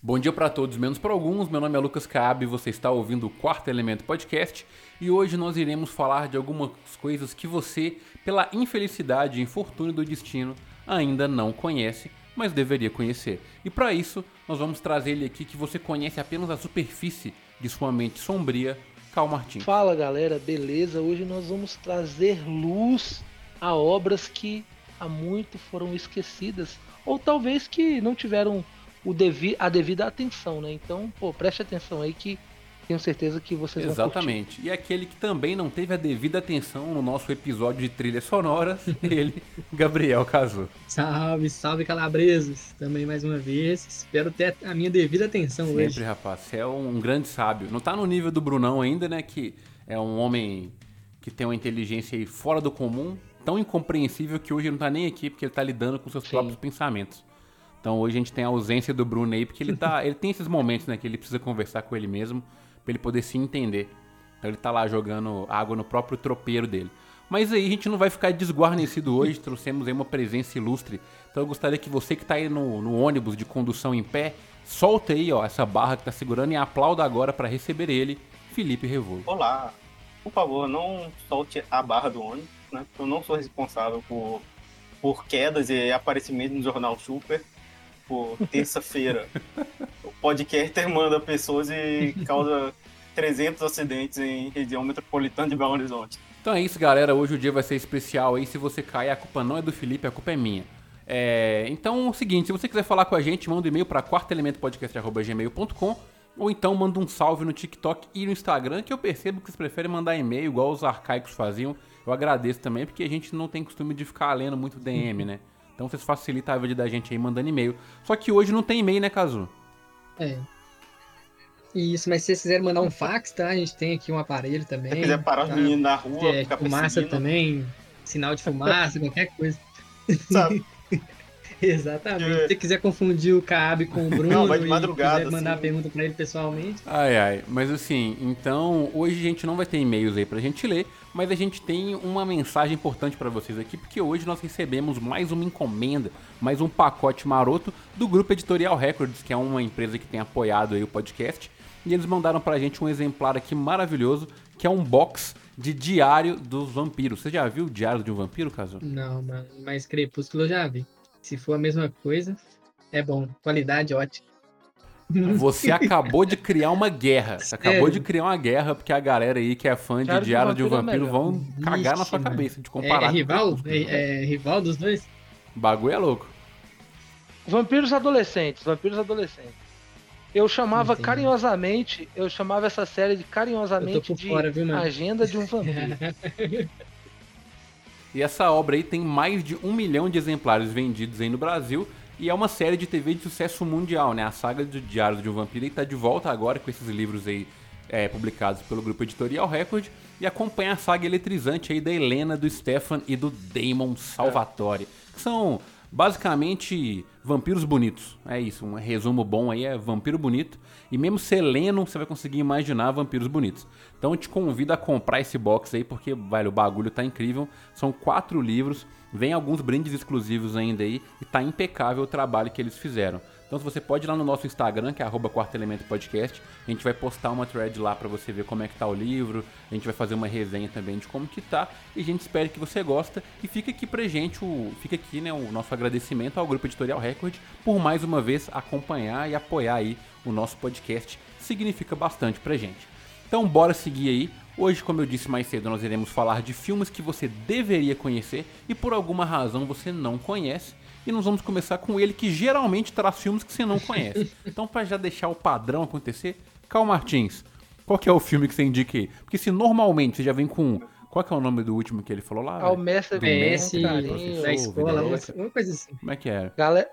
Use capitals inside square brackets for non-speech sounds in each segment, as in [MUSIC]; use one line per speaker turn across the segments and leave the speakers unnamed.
Bom dia para todos, menos para alguns. Meu nome é Lucas Caab, você está ouvindo o Quarto Elemento Podcast e hoje nós iremos falar de algumas coisas que você, pela infelicidade e infortúnio do destino, ainda não conhece, mas deveria conhecer. E para isso, nós vamos trazer ele aqui que você conhece apenas a superfície de sua mente sombria, Cal Martins.
Fala galera, beleza? Hoje nós vamos trazer luz a obras que há muito foram esquecidas ou talvez que não tiveram o devi a devida atenção, né? Então, pô, preste atenção aí que tenho certeza que vocês
Exatamente.
vão
E aquele que também não teve a devida atenção no nosso episódio de trilhas sonoras, [LAUGHS] ele, Gabriel Cazu.
Salve, salve calabresos. Também mais uma vez. Espero ter a minha devida atenção
Sempre,
hoje.
Sempre, rapaz. Você é um grande sábio. Não tá no nível do Brunão ainda, né? Que é um homem que tem uma inteligência aí fora do comum, tão incompreensível que hoje não tá nem aqui porque ele tá lidando com seus Sim. próprios pensamentos. Então hoje a gente tem a ausência do Bruno aí, porque ele tá. ele tem esses momentos, né, que ele precisa conversar com ele mesmo para ele poder se entender. Então ele tá lá jogando água no próprio tropeiro dele. Mas aí a gente não vai ficar desguarnecido hoje, trouxemos aí uma presença ilustre. Então eu gostaria que você que tá aí no, no ônibus de condução em pé, solta aí, ó, essa barra que tá segurando e aplauda agora para receber ele, Felipe Revolo.
Olá. Por favor, não solte a barra do ônibus, né? Eu não sou responsável por, por quedas e aparecimentos no jornal Super tipo, terça-feira, o podcaster manda pessoas e causa 300 acidentes em região metropolitana de Belo Horizonte.
Então é isso, galera. Hoje o dia vai ser especial aí. Se você cair, a culpa não é do Felipe, a culpa é minha. É... Então é o seguinte, se você quiser falar com a gente, manda um e-mail para quartoelementopodcast.gmail.com ou então manda um salve no TikTok e no Instagram, que eu percebo que vocês preferem mandar e-mail igual os arcaicos faziam. Eu agradeço também, porque a gente não tem costume de ficar lendo muito DM, né? Então vocês facilitam a vida da gente aí mandando e-mail. Só que hoje não tem e-mail, né, Cazu?
É. Isso, mas se vocês quiserem mandar um fax, tá? A gente tem aqui um aparelho também. Se
quiser parar tá? os meninos na rua,
é, fumaça também, sinal de fumaça, [LAUGHS] qualquer coisa.
Sabe? [LAUGHS]
Exatamente. Se você quiser confundir o Cabe com o Bruno
não, vai de madrugada,
quiser mandar assim. pergunta para ele pessoalmente.
Ai, ai. Mas assim, então, hoje a gente não vai ter e-mails aí pra gente ler, mas a gente tem uma mensagem importante para vocês aqui, porque hoje nós recebemos mais uma encomenda, mais um pacote maroto do Grupo Editorial Records, que é uma empresa que tem apoiado aí o podcast. E eles mandaram pra gente um exemplar aqui maravilhoso, que é um box de Diário dos Vampiros. Você já viu o Diário de um Vampiro, caso?
Não, mas Crepúsculo eu já vi. Se for a mesma coisa, é bom. Qualidade ótima.
Você [LAUGHS] acabou de criar uma guerra. Você acabou de criar uma guerra, porque a galera aí que é fã de Diário de um Vampiro, é vão cagar na sua mano. cabeça de comparar. É,
é rival? É, é, rival dos dois?
O bagulho é louco.
Vampiros adolescentes, vampiros adolescentes. Eu chamava Entendi. carinhosamente, eu chamava essa série de carinhosamente de fora, viu, Agenda de um Vampiro. [LAUGHS]
E essa obra aí tem mais de um milhão de exemplares vendidos aí no Brasil. E é uma série de TV de sucesso mundial, né? A saga do Diário de um Vampiro está de volta agora com esses livros aí é, publicados pelo grupo Editorial Record. E acompanha a saga eletrizante aí da Helena, do Stefan e do Damon Salvatore. Que são basicamente vampiros bonitos. É isso, um resumo bom aí é vampiro bonito. E mesmo seleno, você vai conseguir imaginar vampiros bonitos. Então eu te convido a comprar esse box aí, porque, velho, o bagulho tá incrível. São quatro livros, vem alguns brindes exclusivos ainda aí, e tá impecável o trabalho que eles fizeram. Então você pode ir lá no nosso Instagram, que é arroba Quarto Elemento Podcast, a gente vai postar uma thread lá para você ver como é que tá o livro, a gente vai fazer uma resenha também de como que tá, e a gente espera que você gosta, e fica aqui pra gente, o, fica aqui né, o nosso agradecimento ao Grupo Editorial Record por mais uma vez acompanhar e apoiar aí o nosso podcast, significa bastante pra gente. Então bora seguir aí. Hoje, como eu disse mais cedo, nós iremos falar de filmes que você deveria conhecer e por alguma razão você não conhece. E nós vamos começar com ele que geralmente traz filmes que você não conhece. [LAUGHS] Então, para já deixar o padrão acontecer, Cal Martins, qual que é o filme que você indica aí? Porque se normalmente você já vem com qual que é o nome do último que ele falou lá?
Ao mestre
PS da escola, uma coisa assim.
Como é que era?
Galera...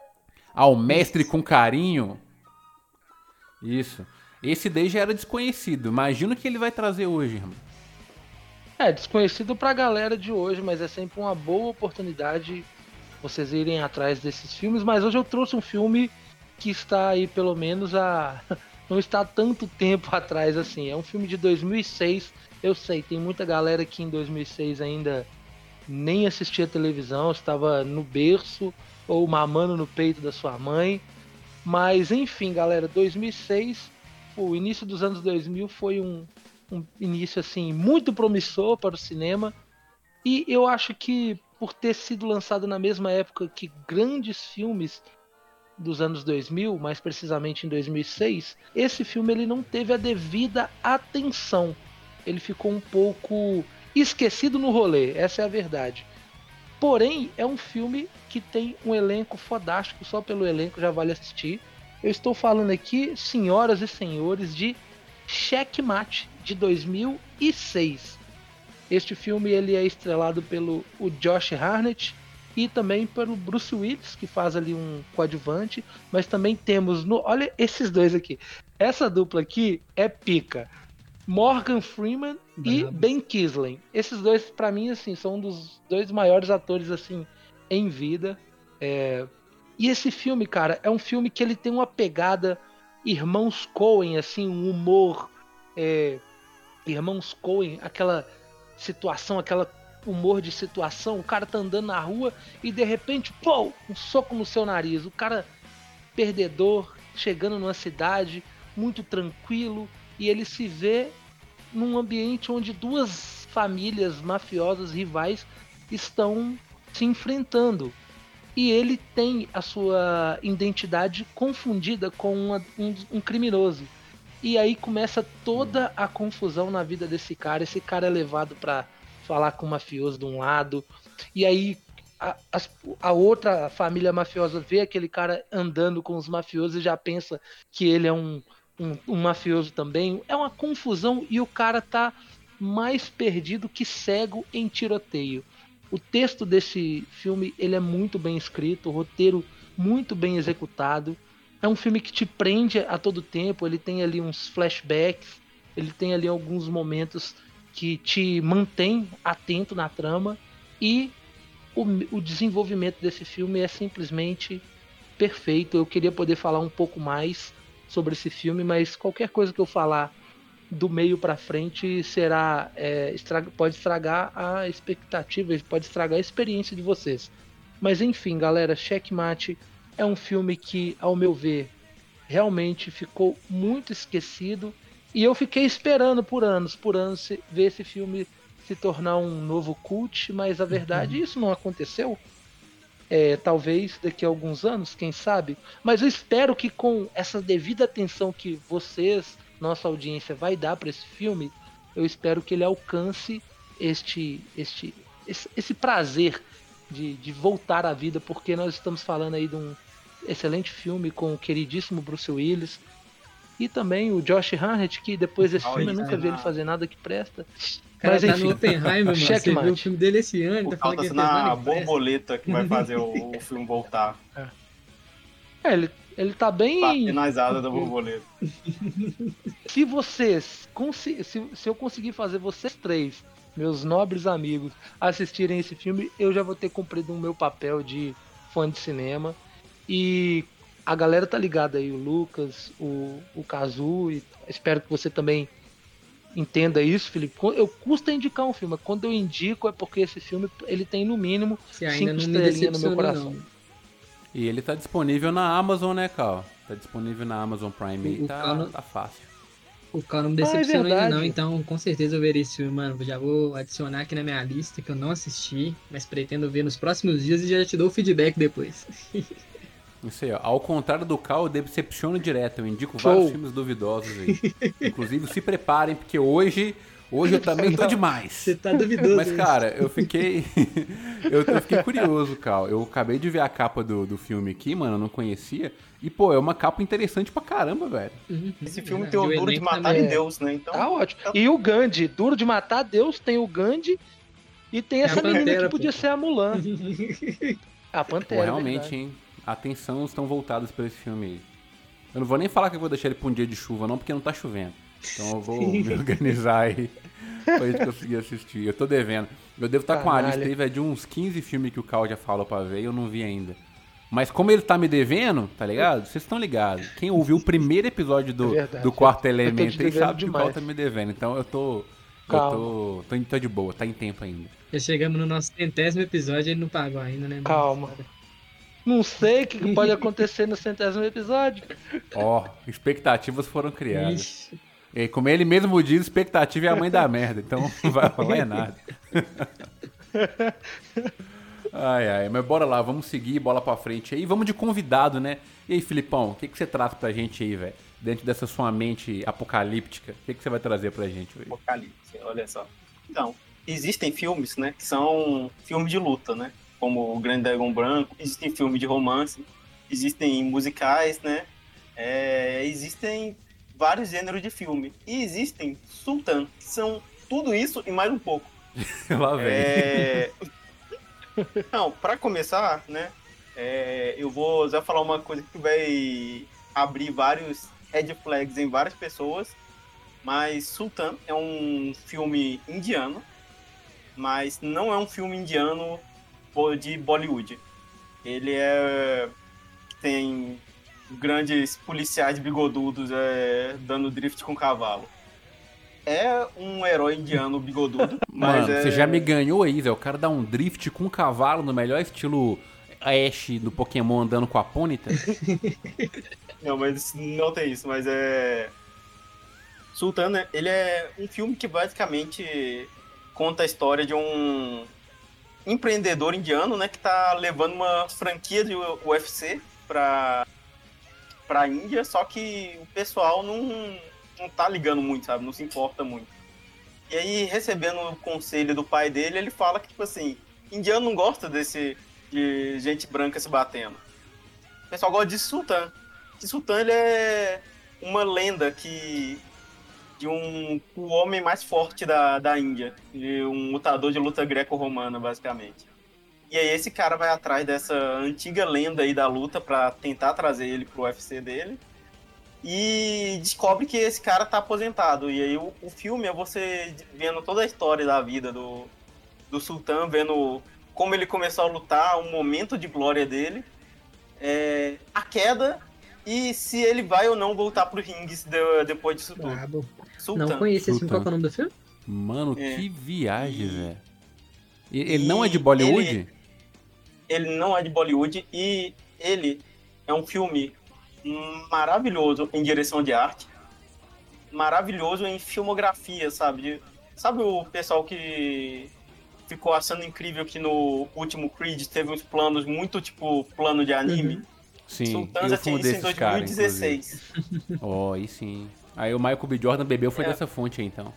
Ao mestre com carinho. Isso. Esse daí já era desconhecido. Imagina o que ele vai trazer hoje, irmão.
É, desconhecido pra galera de hoje, mas é sempre uma boa oportunidade vocês irem atrás desses filmes. Mas hoje eu trouxe um filme que está aí pelo menos a. [LAUGHS] não está tanto tempo atrás assim. É um filme de 2006. Eu sei, tem muita galera que em 2006 ainda nem assistia televisão, estava no berço ou mamando no peito da sua mãe. Mas enfim, galera, 2006, o início dos anos 2000 foi um, um início assim muito promissor para o cinema. E eu acho que por ter sido lançado na mesma época que grandes filmes dos anos 2000, mais precisamente em 2006, esse filme ele não teve a devida atenção. Ele ficou um pouco esquecido no rolê, essa é a verdade. Porém, é um filme que tem um elenco fodástico, só pelo elenco já vale assistir. Eu estou falando aqui, senhoras e senhores, de Checkmate de 2006. Este filme ele é estrelado pelo o Josh Harnett e também pelo Bruce Willis, que faz ali um coadjuvante, mas também temos no, olha esses dois aqui. Essa dupla aqui é pica. Morgan Freeman Bravo. e Ben Kingsley. Esses dois para mim assim são um dos dois maiores atores assim em vida. É... E esse filme, cara, é um filme que ele tem uma pegada irmãos Coen, assim, um humor é... irmãos Coen, aquela situação, aquela humor de situação, o cara tá andando na rua e de repente, pô, um soco no seu nariz. O cara perdedor, chegando numa cidade muito tranquilo e ele se vê num ambiente onde duas famílias mafiosas rivais estão se enfrentando. E ele tem a sua identidade confundida com uma, um, um criminoso. E aí começa toda a confusão na vida desse cara. Esse cara é levado para falar com o mafioso de um lado. E aí a, a, outra família mafiosa vê aquele cara andando com os mafiosos e já pensa que ele é um, um, um mafioso também. É uma confusão e o cara tá mais perdido que cego em tiroteio. O texto desse filme ele é muito bem escrito, o roteiro muito bem executado. É um filme que te prende a todo tempo, ele tem ali uns flashbacks, ele tem ali alguns momentos que te mantém atento na trama e o, o desenvolvimento desse filme é simplesmente perfeito. Eu queria poder falar um pouco mais sobre esse filme, mas qualquer coisa que eu falar do meio para frente será é, estraga, pode estragar a expectativa, pode estragar a experiência de vocês. Mas enfim, galera, Checkmate é um filme que, ao meu ver, realmente ficou muito esquecido e eu fiquei esperando por anos, por anos, ver esse filme se tornar um novo cult, mas a verdade, uhum. isso não aconteceu. É, talvez daqui a alguns anos, quem sabe. Mas eu espero que com essa devida atenção que vocês, nossa audiência, vai dar para esse filme, eu espero que ele alcance este, este, esse, esse prazer de, de voltar à vida, porque nós estamos falando aí de um excelente filme com o queridíssimo Bruce Willis, e também o Josh Harnett, que depois desse filme eu nunca vi ele fazer nada que presta.
Cara, Mas, tá enfim, no Oppenheimer, mano. Você viu o filme dele esse ano, tá falando que
ele na borboleta que vai fazer o, o [LAUGHS] filme voltar.
É, é ele, ele tá bem.
Patinazada da borboleta. [LAUGHS]
se vocês. Se, se eu conseguir fazer vocês três, meus nobres amigos, assistirem esse filme, eu já vou ter cumprido o meu papel de fã de cinema. E a galera tá ligada aí, o Lucas, o, o Kazu, e espero que você também entenda isso, Felipe. Eu custa indicar um filme, quando eu indico é porque esse filme ele tem no mínimo cinco estrelinhas no meu coração. Não.
E ele tá disponível na Amazon, né, Cal? Tá disponível na Amazon Prime e tá, não... tá fácil.
O Cal não me decepcionou ah, é ainda não, então com certeza eu verei esse filme, mano. Já vou adicionar aqui na minha lista que eu não assisti, mas pretendo ver nos próximos dias e já te dou o feedback depois. [LAUGHS]
Não sei, ó. Ao contrário do Cal, eu decepciono direto. Eu indico Show. vários filmes duvidosos aí. Inclusive, se preparem, porque hoje. Hoje eu também tô demais.
Você tá duvidoso.
Mas, cara, eu fiquei. [LAUGHS] eu, eu, fiquei curioso, Cal. Eu acabei de ver a capa do, do filme aqui, mano, eu não conhecia. E, pô, é uma capa interessante pra caramba, velho.
Uhum. Esse filme tem o Duro de Matar em Deus, né? Então.
Tá ótimo. E o Gandhi, Duro de Matar Deus, tem o Gandhi. E tem essa é menina Pantera, que podia pô. ser a Mulan. [LAUGHS] a Pantera. Pô,
realmente, verdade. hein? Atenção estão voltadas para esse filme aí. Eu não vou nem falar que eu vou deixar ele pra um dia de chuva, não, porque não tá chovendo. Então eu vou [LAUGHS] me organizar aí pra gente conseguir assistir. Eu tô devendo. Eu devo estar tá com a lista aí, de uns 15 filmes que o Cal já falou pra ver e eu não vi ainda. Mas como ele tá me devendo, tá ligado? Vocês estão ligados. Quem ouviu o primeiro episódio do, é do quarto elemento aí sabe demais. que o Cal tá me devendo. Então eu tô. Calma. Eu tô, tô, tô de boa, tá em tempo ainda.
Já chegamos no nosso centésimo episódio e ele não pagou ainda, né?
Calma. Não sei o que pode [LAUGHS] acontecer no centésimo episódio.
Ó, oh, expectativas foram criadas. E como ele mesmo diz, expectativa é a mãe da merda, então [LAUGHS] não vai rolar é nada. [LAUGHS] Ai, ai, mas bora lá, vamos seguir, bola pra frente aí. Vamos de convidado, né? E aí, Filipão, o que, que você traz pra gente aí, velho? Dentro dessa sua mente apocalíptica, o que, que você vai trazer pra gente hoje?
Apocalipse, olha só. Então, existem filmes, né, que são filmes de luta, né? Como o Grande Dragão Branco, existem filmes de romance, existem musicais, né? É, existem vários gêneros de filme. E existem Sultan, que são tudo isso e mais um pouco. [LAUGHS]
Lá vem.
É... Não, para começar, né? É, eu vou já falar uma coisa que vai abrir vários red flags em várias pessoas. Mas Sultan é um filme indiano, mas não é um filme indiano de Bollywood. Ele é tem grandes policiais bigodudos é, dando drift com cavalo é um herói indiano bigodudo. [LAUGHS]
Mas
Mano, é...
você já me ganhou aí, Zé. O cara dá um drift com um cavalo no melhor estilo Ash do Pokémon andando com a Ponyta. [LAUGHS]
não, mas não tem isso, mas é. Sultana, ele é um filme que basicamente conta a história de um empreendedor indiano, né, que tá levando uma franquia de UFC pra, pra Índia, só que o pessoal não não tá ligando muito, sabe? Não se importa muito. E aí, recebendo o conselho do pai dele, ele fala que, tipo assim, indiano não gosta desse de gente branca se batendo. O pessoal gosta de Sultan. Que Sultan ele é uma lenda que de um o homem mais forte da, da Índia, de um lutador de luta greco-romana, basicamente. E aí esse cara vai atrás dessa antiga lenda aí da luta para tentar trazer ele pro UFC dele e descobre que esse cara tá aposentado. E aí o, o filme é você vendo toda a história da vida do, do Sultan, vendo como ele começou a lutar, o momento de glória dele, é, a queda e se ele vai ou não voltar pro ringue de, depois disso tudo.
Sultan. Não conheci esse filme, qual é o nome do filme?
Mano, é. que viagem, velho. Ele não é de Bollywood?
Ele, ele não é de Bollywood e ele é um filme maravilhoso em direção de arte, maravilhoso em filmografia, sabe? Sabe o pessoal que ficou achando incrível que no último Creed teve uns planos muito tipo plano de anime? Uhum.
Sim, Sultan já tinha isso em 2016. Ó, oh, aí sim. Aí o Michael B. Jordan bebeu foi é. dessa fonte aí, então.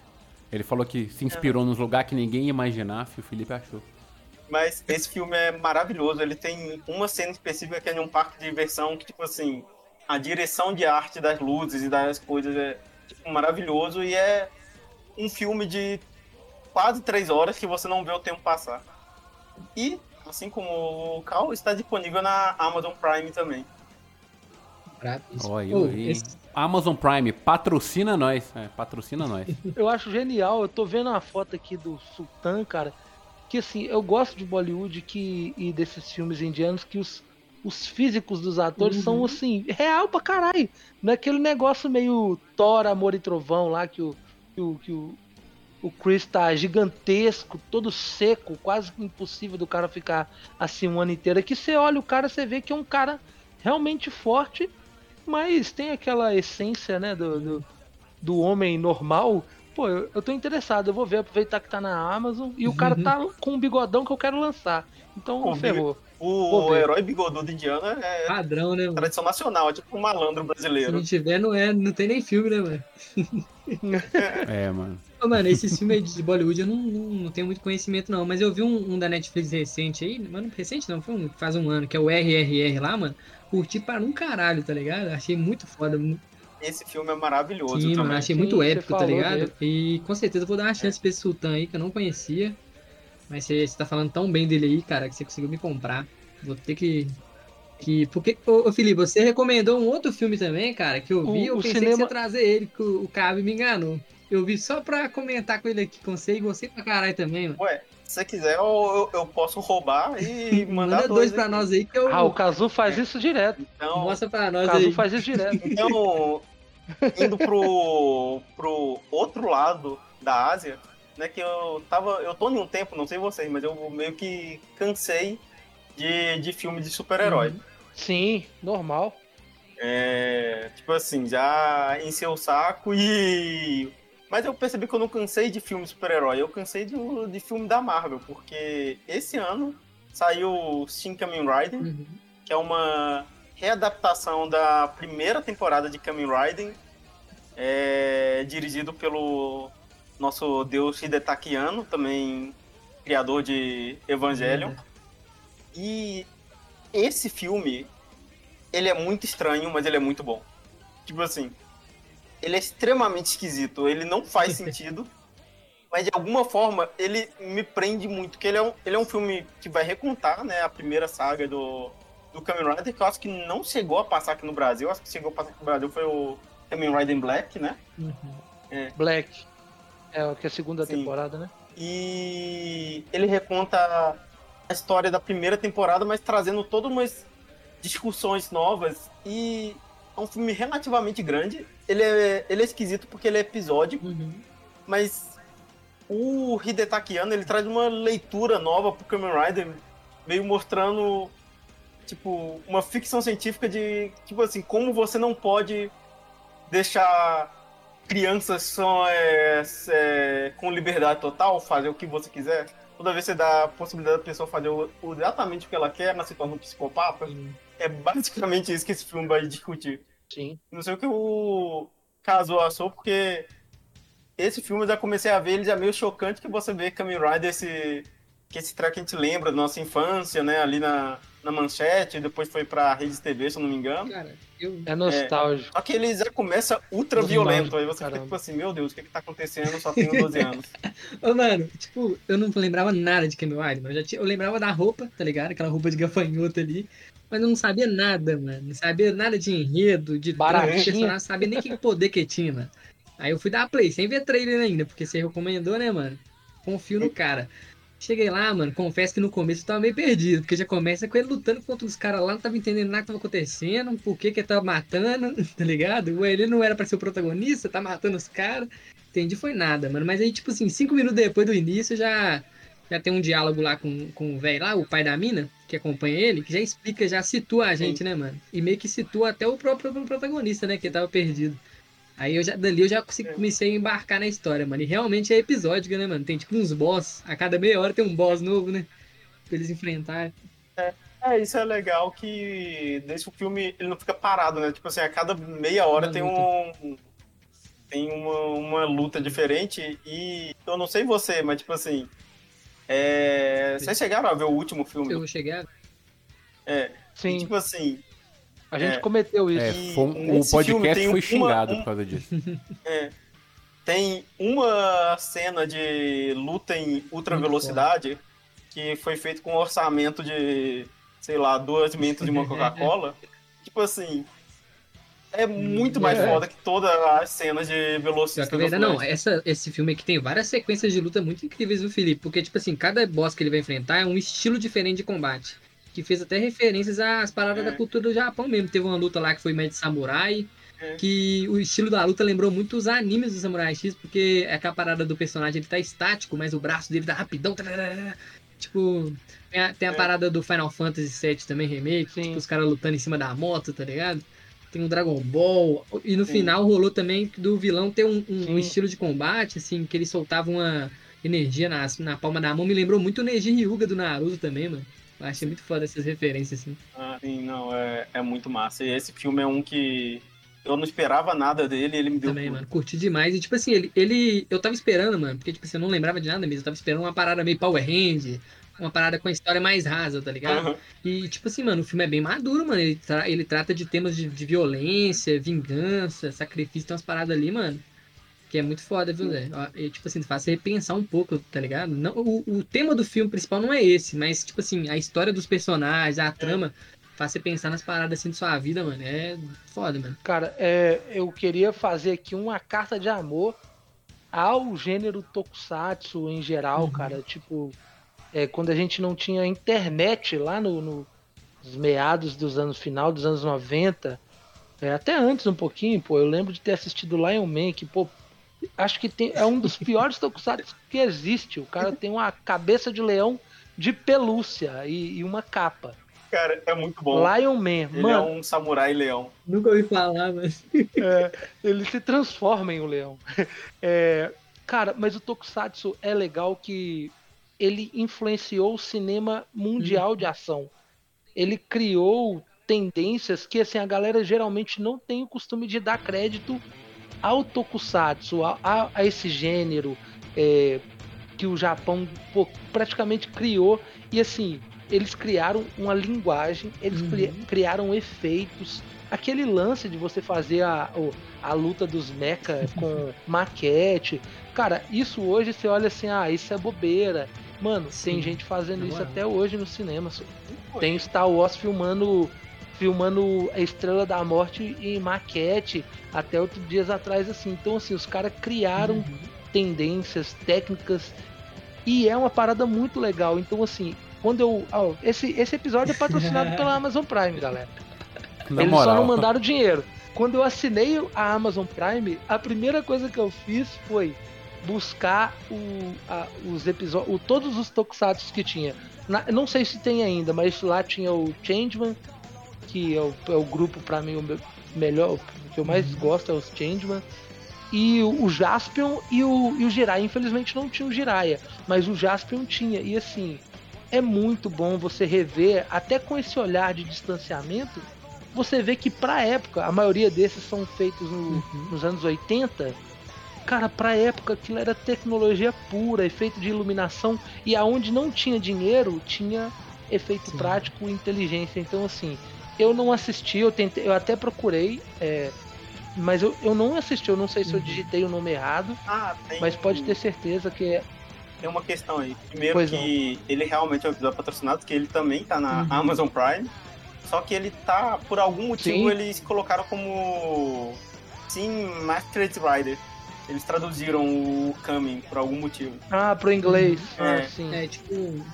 Ele falou que se inspirou é. nos lugares que ninguém ia imaginar, o Felipe achou.
Mas esse filme é maravilhoso. Ele tem uma cena específica que é num parque de diversão que, tipo assim, a direção de arte das luzes e das coisas é tipo, maravilhoso e é um filme de quase três horas que você não vê o tempo passar. E, assim como o Cal, está disponível na Amazon Prime também.
Oh, esse... Amazon Prime, patrocina nós. É, patrocina nós. [LAUGHS]
eu acho genial, eu tô vendo uma foto aqui do Sultan, cara, que assim, eu gosto de Bollywood que, e desses filmes indianos que os, os físicos dos atores uhum. são assim, real pra caralho. Não é aquele negócio meio Thor, Amor e Trovão lá que o, que o, que o, o Chris tá gigantesco, todo seco, quase impossível do cara ficar assim um ano inteiro. Aqui você olha o cara, você vê que é um cara realmente forte, mas tem aquela essência, né, do, do, do homem normal. Pô, eu, eu tô interessado, eu vou ver, aproveitar que tá na Amazon e o cara tá com um bigodão que eu quero lançar. Então, Pô, ferrou.
O herói bigodudo indiano é
padrão, né? Mano?
Tradição nacional, é tipo um malandro brasileiro. Se
não tiver, não é, não tem nem filme, né, mano? [LAUGHS]
é, mano.
Ô, mano, esse filme de Bollywood eu não, não, não, tenho muito conhecimento, não. Mas eu vi um, um, da Netflix recente aí, mano, recente não, foi um, faz um ano, que é o RRR lá, mano. Curti para um caralho, tá ligado? Achei muito foda.
Esse filme é maravilhoso
Sim,
também.
mano, achei muito Sim, épico, tá ligado? Dele. E com certeza eu vou dar uma chance é. pra esse Sultan aí, que eu não conhecia. Mas você, você tá falando tão bem dele aí, cara, que você conseguiu me comprar. Vou ter que. que porque, ô, ô Felipe, você recomendou um outro filme também, cara, que eu vi. O, eu pensei cinema... que você trazer ele, que o, o Cabe me enganou. Eu vi só pra comentar com ele aqui com você e você pra caralho também, mano.
Ué, se você quiser, eu, eu, eu posso roubar e [LAUGHS] mandar
Manda dois, dois pra nós aí que eu.
Ah, o Kazu faz isso direto.
Então, Mostra pra nós o Kazu aí.
faz isso direto. [LAUGHS]
Então, indo pro, pro outro lado da Ásia, né, que eu tava. Eu tô em um tempo, não sei vocês, mas eu meio que cansei de, de filme de super-herói. Uhum.
Sim, normal.
É, tipo assim, já encheu o saco e. Mas eu percebi que eu não cansei de filme super-herói, eu cansei de, de filme da Marvel, porque esse ano saiu Shin Kamen Rider, uhum. que é uma readaptação da primeira temporada de Kamen Rider, é, dirigido pelo nosso deus Hidetaki Anno, também criador de Evangelion. Uhum. E esse filme, ele é muito estranho, mas ele é muito bom. Tipo assim, ele é extremamente esquisito, ele não faz [LAUGHS] sentido, mas de alguma forma ele me prende muito, porque ele é um, ele é um filme que vai recontar, né, a primeira saga do, do Kamen Rider, que eu acho que não chegou a passar aqui no Brasil, eu acho que chegou a passar aqui no Brasil foi o Kamen Rider Black, né?
Uhum. É. Black. É, que é a segunda Sim. temporada, né?
E ele reconta a história da primeira temporada, mas trazendo todas umas discussões novas. E é um filme relativamente grande. Ele é, ele é esquisito porque ele é episódico, uhum. mas o Hidetaki Anno, ele traz uma leitura nova pro Kamen Rider, meio mostrando tipo uma ficção científica de tipo assim como você não pode deixar crianças são é, é, com liberdade total, fazer o que você quiser. Toda vez que você dá a possibilidade da pessoa fazer o, exatamente o que ela quer, ela se torna um psicopata. Sim. É basicamente isso que esse filme vai discutir.
Sim.
Não sei o que o caso achou, porque esse filme eu já comecei a ver, ele já é meio chocante que você vê Kamen Rider, esse, que esse track a gente lembra da nossa infância, né? Ali na, na manchete, depois foi pra Rede TV, se eu não me engano. Cara,
eu... É nostálgico.
É, só que ele já começa ultra violento. Aí você Caramba. fica tipo assim, meu Deus, o que que tá acontecendo? Eu só tenho 12 anos. [LAUGHS]
Ô, mano, tipo, eu não lembrava nada de Kamen Rider, mas eu, já tinha, eu lembrava da roupa, tá ligado? Aquela roupa de gafanhoto ali. Mas eu não sabia nada, mano. Não sabia nada de enredo, de
Baratinho.
Não sabia nem que poder que tinha, mano. Aí eu fui dar play, sem ver trailer ainda, porque você recomendou, né, mano? Confio no cara. Cheguei lá, mano, confesso que no começo eu tava meio perdido, porque já começa com ele lutando contra os caras lá, não tava entendendo nada que tava acontecendo, por que que ele tava matando, [LAUGHS] tá ligado? Ele não era pra ser o protagonista, tá matando os caras. Entendi, foi nada, mano. Mas aí, tipo assim, cinco minutos depois do início já, já tem um diálogo lá com, com o velho lá, o pai da mina, que acompanha ele, que já explica, já situa a gente, Sim. né, mano? E meio que situa até o próprio protagonista, né, que tava perdido. Aí eu já, dali eu já é. comecei a embarcar na história, mano. E realmente é episódico, né, mano? Tem tipo uns boss. A cada meia hora tem um boss novo, né? Pra eles enfrentarem.
É, é isso é legal que deixa o filme. Ele não fica parado, né? Tipo assim, a cada meia hora uma tem luta. um. Tem uma, uma luta diferente. E eu não sei você, mas tipo assim. É... Vocês chegaram a ver o último filme?
Eu cheguei
É. Sim. E, tipo assim,
a gente é, cometeu isso. É,
foi, o podcast foi xingado uma, um, por causa disso. [LAUGHS]
É, tem uma cena de luta em ultra velocidade que foi feito com um orçamento de, sei lá, duas mentas de uma [LAUGHS] Coca-Cola. tipo assim, é muito mais é. foda que todas as cenas de velocidade.
Não, essa, esse filme aqui tem várias sequências de luta muito incríveis do Felipe, porque, tipo assim, cada boss que ele vai enfrentar é um estilo diferente de combate que fez até referências às paradas é. da cultura do Japão mesmo. Teve uma luta lá que foi meio de samurai, é. que o estilo da luta lembrou muito os animes do Samurai X, porque é aquela parada do personagem ele tá estático, mas o braço dele tá rapidão. Tipo, tem a, tem a é. parada do Final Fantasy VII também, remake, Sim. tipo, os caras lutando em cima da moto, tá ligado? Tem um Dragon Ball. E no Sim. final rolou também do vilão ter um, um, um, estilo de combate, assim, que ele soltava uma energia na, na palma da mão. Me lembrou muito o Neji Ryuga do Naruto também, mano. Eu achei muito foda essas referências, assim.
Ah, sim, não, é, é muito massa. E esse filme é um que eu não esperava nada dele, ele me deu.
Também, mano, curti demais. E, tipo assim, ele, ele. Eu tava esperando, mano, porque, tipo assim, eu não lembrava de nada mesmo. Eu tava esperando uma parada meio Power Hand, uma parada com a história mais rasa, tá ligado? Uhum. E, tipo assim, mano, o filme é bem maduro, mano. Ele, tra ele trata de temas de, de violência, vingança, sacrifício, tem umas paradas ali, mano. Que é muito foda, viu, Zé? E, tipo assim, faz você repensar um pouco, tá ligado? Não, o, o tema do filme principal não é esse, mas, tipo assim, a história dos personagens, a trama, faz você pensar nas paradas assim de sua vida, mano. É foda, mano.
Cara, é, eu queria fazer aqui uma carta de amor ao gênero tokusatsu em geral, uhum. cara. Tipo, é, quando a gente não tinha internet lá no, no, nos meados dos anos final dos anos 90, é, até antes um pouquinho, pô, eu lembro de ter assistido Lion Man, que, pô, acho que tem, é um dos [LAUGHS] piores tokusatsu que existe. O cara tem uma cabeça de leão de pelúcia e, e uma capa.
Cara, é muito bom.
Lion Man,
Ele
mano.
é um samurai leão.
Nunca ouvi falar, mas. [LAUGHS]
É, ele se transforma em um leão. [LAUGHS] É, cara, mas o Tokusatsu é legal que ele influenciou o cinema mundial de ação. Ele criou tendências que assim a galera geralmente não tem o costume de dar crédito ao Tokusatsu, a, a- a esse gênero é, que o Japão pô, praticamente criou. E assim, eles criaram uma linguagem, eles
Uhum.
cri- criaram efeitos. Aquele lance de você fazer a, a luta dos mecha com [LAUGHS] maquete. Cara, isso hoje você olha assim, ah, isso é bobeira. Mano, tem gente fazendo isso até hoje no cinema. só. Tem Star Wars filmando filmando a Estrela da Morte em maquete até outros dias atrás assim. Então assim, os caras criaram
Uhum.
tendências, técnicas e é uma parada muito legal. Então assim, quando eu, ó, esse esse episódio é patrocinado pela [LAUGHS] Amazon Prime, galera.
Na
Eles
moral.
só não mandaram dinheiro. Quando eu assinei a Amazon Prime, a primeira coisa que eu fiz foi buscar o, a- os episódios, todos os tokusatsu que tinha. Na- não sei se tem ainda, mas lá tinha o Changeman, que é o, é o grupo pra mim o meu- melhor, o que eu mais gosto é os Changeman. E o, o Jaspion e o, e o Jiraiya. Infelizmente não tinha o Jiraiya, mas o Jaspion tinha. E assim, é muito bom você rever, até com esse olhar de distanciamento, você vê que pra época, a maioria desses são feitos no-
Uhum.
nos anos 80. Cara, pra época aquilo era tecnologia pura, efeito de iluminação, e aonde não tinha dinheiro, tinha efeito
Sim.
prático e inteligência. Então, assim, eu não assisti, eu tentei, eu até procurei, é, mas eu, eu não assisti, eu não sei se eu
Uhum.
digitei o nome errado,
Ah, tem.
mas pode ter certeza que é.
Tem uma questão aí. Primeiro
Pois
que ele realmente é um episódio patrocinado, que ele também tá na
Uhum.
Amazon Prime. Só que ele tá, por algum motivo,
Sim.
eles colocaram como Sim Masked Rider. Eles traduziram o Coming por algum motivo.
Ah, pro inglês.
Uhum.
Ah,
É.
sim.
É, tipo.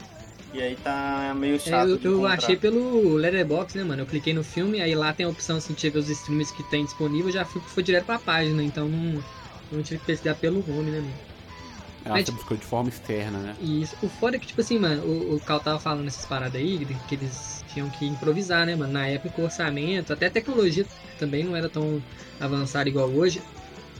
E aí tá meio
é,
chato.
eu
de
eu
comprar.
achei pelo Letterboxd, né, mano? Eu cliquei no filme, aí lá tem a opção assim, de ver os streams que tem disponível, já fui, foi direto pra página, então não, não tive que pesquisar pelo nome, né, mano?
Ah,
Mas-
você buscou de forma externa, né?
E isso, o foda é que, tipo assim, mano, o, o Cal tava falando essas paradas aí, de que eles tinham que improvisar, né, mano? Na época o orçamento, até a tecnologia também não era tão avançada igual hoje.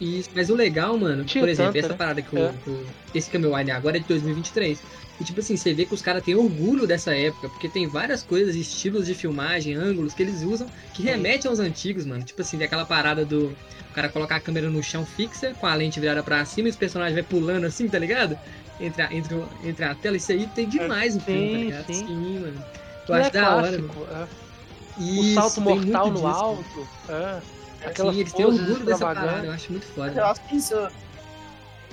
E, mas o legal, mano, por exemplo,
tanta,
essa
né?
parada que o,
É.
o- esse Camel Wine agora é de 2023. E tipo assim, você vê que os caras têm orgulho dessa época, porque tem várias coisas, estilos de filmagem, ângulos que eles usam que remetem aos antigos, mano. Tipo assim, tem aquela parada do o cara colocar a câmera no chão fixa, com a lente virada pra cima e os personagens vai pulando assim, tá ligado? Entre a, entre, o- entre a tela, isso aí tem demais no filme, tá
Sim,
ligado?
sim.
mano.
Que
Eu
é
da hora,
clássico.
mano.
é. O
Isso,
salto
tem
mortal no
disso,
alto. É.
É,
Aquelas
Sim, eles têm orgulho dessa parada, eu acho muito foda.
Eu acho que isso,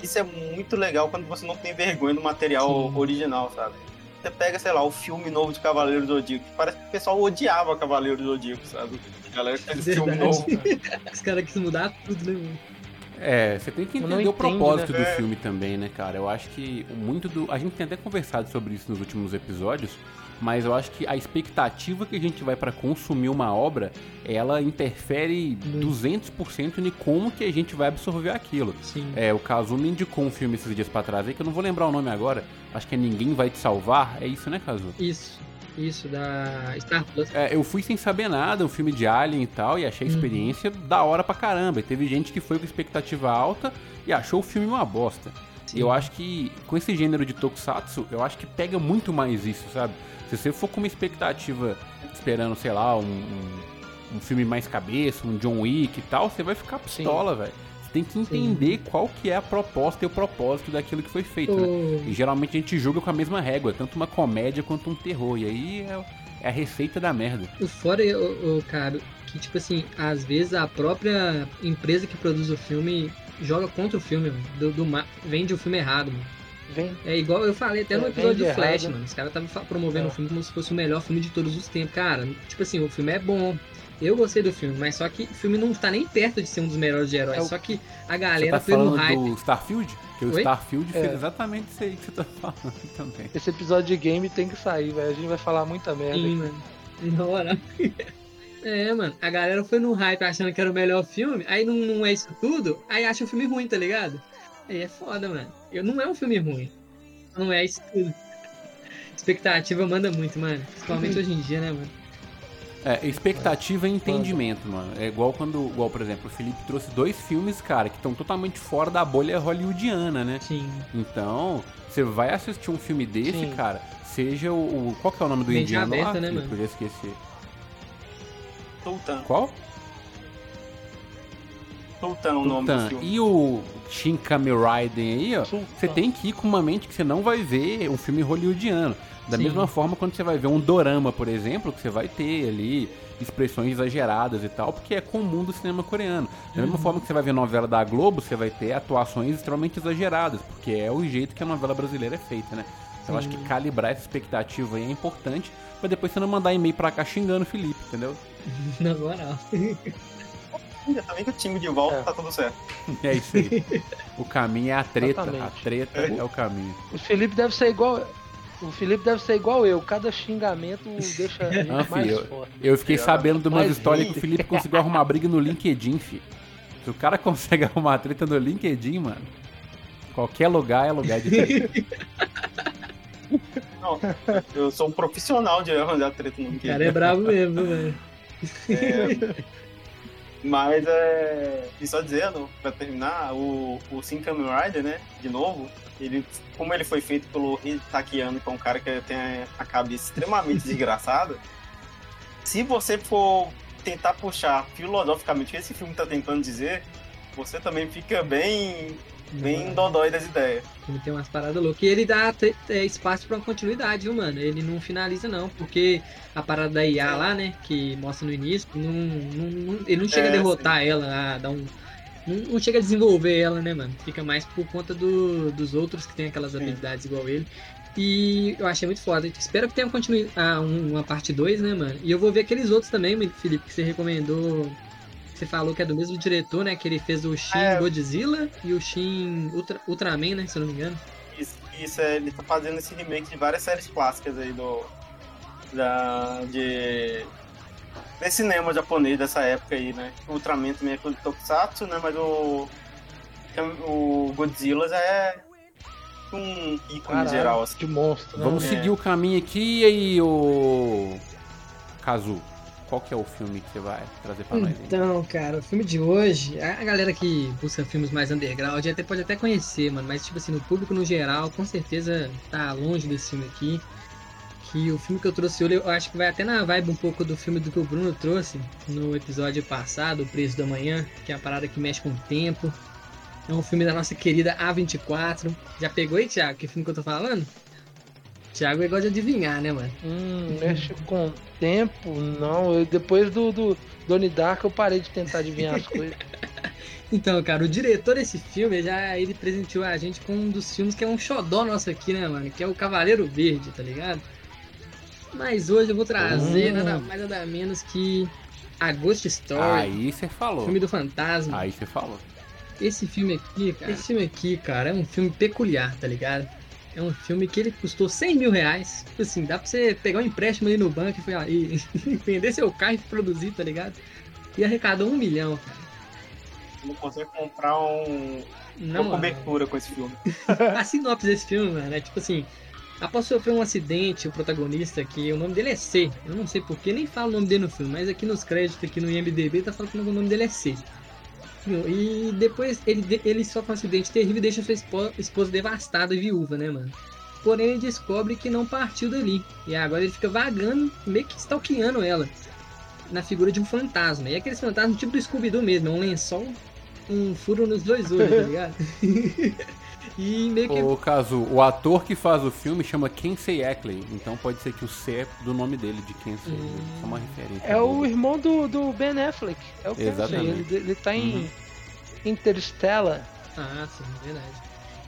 isso é muito legal quando você não tem vergonha do material
Sim.
original, sabe? Você pega, sei lá, o filme novo de Cavaleiro do Zodíaco, que parece que o pessoal odiava Cavaleiro do Zodíaco, sabe? A galera fez esse filme novo. [LAUGHS]
Os caras quis mudar tudo, né?
É, você tem que entender o
entendo,
propósito
né?
do
É.
filme também, né, cara? Eu acho que muito do. A gente tem até conversado sobre isso nos últimos episódios, mas eu acho que a expectativa que a gente vai pra consumir uma obra, ela interfere
Muito.
200% em como que a gente vai absorver aquilo.
Sim.
É, o Kazu me indicou um filme esses dias pra trás aí, que eu não vou lembrar o nome agora. Acho que é Ninguém Vai Te Salvar. É isso, né, Kazu?
Isso, isso, da Star Plus.
É, eu fui sem saber nada, um filme de Alien e tal, e achei a
Uhum.
experiência da hora pra caramba. E teve gente que foi com expectativa alta e achou o filme uma bosta.
Sim.
Eu acho que com esse gênero de tokusatsu, eu acho que pega muito mais isso, sabe? Se você for com uma expectativa esperando, sei lá, um, um, um filme mais cabeça, um John Wick e tal, você vai ficar pistola, velho. Você tem que entender qual que é a proposta e o propósito daquilo que foi feito, né? E geralmente a gente julga com a mesma régua, tanto uma comédia quanto um terror. E aí é, é a receita da merda.
O fora, o, o, cara, que tipo assim, às vezes a própria empresa que produz o filme joga contra o filme, mano. Do, do ma- vende o filme errado, mano.
Vem.
É igual eu falei até no
É,
episódio do Flash,
errado.
mano. Os caras estavam promovendo
É.
o filme como se fosse o melhor filme de todos os tempos. Cara, tipo assim, o filme é bom. Eu gostei do filme, mas só que o filme não tá nem perto de ser um dos melhores de heróis.
É o-
Só que a
Você
galera
tá
foi no
falando
hype.
do Starfield? Que o
Oi?
Starfield fez
É.
exatamente isso aí que você tá falando [LAUGHS] também.
Esse episódio de game tem que sair, velho. A gente vai falar muita merda.
Sim,
aqui.
mano. Na hora. [LAUGHS] É, mano. A galera foi no hype achando que era o melhor filme, aí não, não é isso tudo, aí acha o filme ruim, tá ligado? Aí é foda, mano. Eu, não é um filme ruim. Não é isso tudo. Expectativa manda muito, mano. Principalmente hoje em dia, né, mano?
É, expectativa e entendimento, mano. É igual quando, igual, por exemplo, o Felipe trouxe dois filmes, cara, que estão totalmente fora da bolha hollywoodiana, né?
Sim.
Então, você vai assistir um filme desse,
Sim.
cara, seja o, o- Qual que é o nome do
Mente
indiano
aberta,
lá?
né,
Felipe?
mano?
Eu já esqueci.
Sultan.
Qual?
Sultan é o nome do filme.
E o Shin Kamen Raiden aí, ó.
Sultan.
Você tem que ir com uma mente que você não vai ver um filme hollywoodiano. Da
Sim.
mesma forma, quando você vai ver um dorama, por exemplo, que você vai ter ali expressões exageradas e tal, porque é comum do cinema coreano. Da mesma forma que você vai ver novela da Globo, você vai ter atuações extremamente exageradas, porque é o jeito que a novela brasileira é feita, né? Então eu acho que calibrar essa expectativa aí é importante, pra depois você não mandar e-mail pra cá xingando o Felipe, entendeu? [LAUGHS]
Na moral.
Ainda também que o time de volta
É.
tá tudo certo. [LAUGHS]
É isso aí. O caminho é a treta, a
Exatamente.
treta é o caminho.
O Felipe deve ser igual. O Felipe deve ser igual eu. Cada xingamento deixa a gente
Ah,
mais
filho,
forte.
Eu fiquei sabendo de umas histórias
sim.
que o Felipe conseguiu arrumar briga no LinkedIn, fi. Se o cara [LAUGHS] consegue arrumar treta no LinkedIn, mano, qualquer lugar é lugar de treta.
Não, eu sou um profissional de arranjar treta no
O
LinkedIn.
cara é bravo mesmo, velho.
É, mas é. E só dizendo, pra terminar, o, o Shin Kamen Rider, né? De novo, ele, como ele foi feito pelo Hitaki Yano, que é um cara que tem a cabeça extremamente [LAUGHS] desgraçada, se você for tentar puxar filosoficamente o que esse filme tá tentando dizer, você também fica bem, bem dodói das ideias.
Ele tem umas paradas loucas. E ele dá é, espaço pra uma continuidade, viu, mano? Ele não finaliza, não. Porque a parada da IA lá, né? Que mostra no início, não, não- ele não chega a
É,
derrotar ela, a dar um. Não, não chega a desenvolver ela, né, mano? Fica mais por conta do- dos outros que tem aquelas
Sim.
habilidades igual ele. E eu achei muito foda. Espero que tenha continui ah, um- uma parte 2, né, mano? E eu vou ver aqueles outros também, Felipe, que você recomendou. Você falou que é do mesmo diretor, né? Que ele fez o Shin
É.
Godzilla e o Shin Ultra, Ultraman, né? Se eu não me engano.
Isso, isso é, ele tá fazendo esse remake de várias séries clássicas aí do. Da, de. Desse cinema japonês dessa época aí, né? O Ultraman também é com o Tokusatsu, né? Mas o. O Godzilla já é um ícone
Caralho,
geral, assim.
de monstro. né?
Vamos
É.
seguir o caminho aqui e aí, o Kazu, qual que é o filme que você vai trazer pra nós? aí?
Então, cara, o filme de hoje, a galera que busca filmes mais underground até pode até conhecer, mano, mas tipo assim, no público no geral, com certeza tá longe desse filme aqui. Que o filme que eu trouxe hoje, eu acho que vai até na vibe um pouco do filme do que o Bruno trouxe no episódio passado, O Preço da Manhã, que é a parada que mexe com o tempo. É um filme da nossa querida A24. Já pegou aí, Thiago, que filme que eu tô falando? Thiago gosta de adivinhar, né, mano?
Hum, mexe com o tempo, não. Eu, depois do, do Donnie Dark eu parei de tentar adivinhar as coisas. [LAUGHS]
Então, cara, o diretor desse filme já ele presenteou a gente com um dos filmes que é um xodó nosso aqui, né, mano? Que é o Cavaleiro Verde, tá ligado? Mas hoje eu vou trazer
Hum.
nada mais nada menos que a Ghost Story,
Aí você falou.
filme do fantasma.
Aí você falou.
Esse filme aqui, cara, esse filme aqui, cara, é um filme peculiar, tá ligado? É um filme que ele custou 100 mil reais. Tipo assim, dá pra você pegar um empréstimo ali no banco e, ó, [LAUGHS] e vender seu carro e produzir, tá ligado? E arrecadou um milhão, cara.
Não consegue comprar um,
Não,
uma cobertura com esse [LAUGHS] filme.
a sinopse desse filme, mano, é tipo assim. Após sofrer um acidente, o protagonista, que o nome dele é C. Eu não sei porquê, nem falo o nome dele no filme, mas aqui nos créditos, aqui no IMDB, tá falando que o nome dele é C. E depois ele, ele sofre um acidente terrível e deixa sua esposa, esposa devastada e viúva, né, mano? Porém, ele descobre que não partiu dali. E agora ele fica vagando, meio que stalkeando ela. Na figura de um fantasma. E aqueles fantasmas tipo do Scooby-Doo mesmo, é um lençol, um furo nos dois olhos, tá [LAUGHS] ligado? [LAUGHS] e meio que
Ô, Kazu, o ator que faz o filme chama Kensei Ackley, então pode ser que o C é do nome dele, de Kensei.
Hum.
Só uma referência.
É o irmão do, do Ben Affleck. É o que eu sei.
Exatamente.
Ele, ele tá em
Uhum.
Interstellar.
Ah, sim, verdade.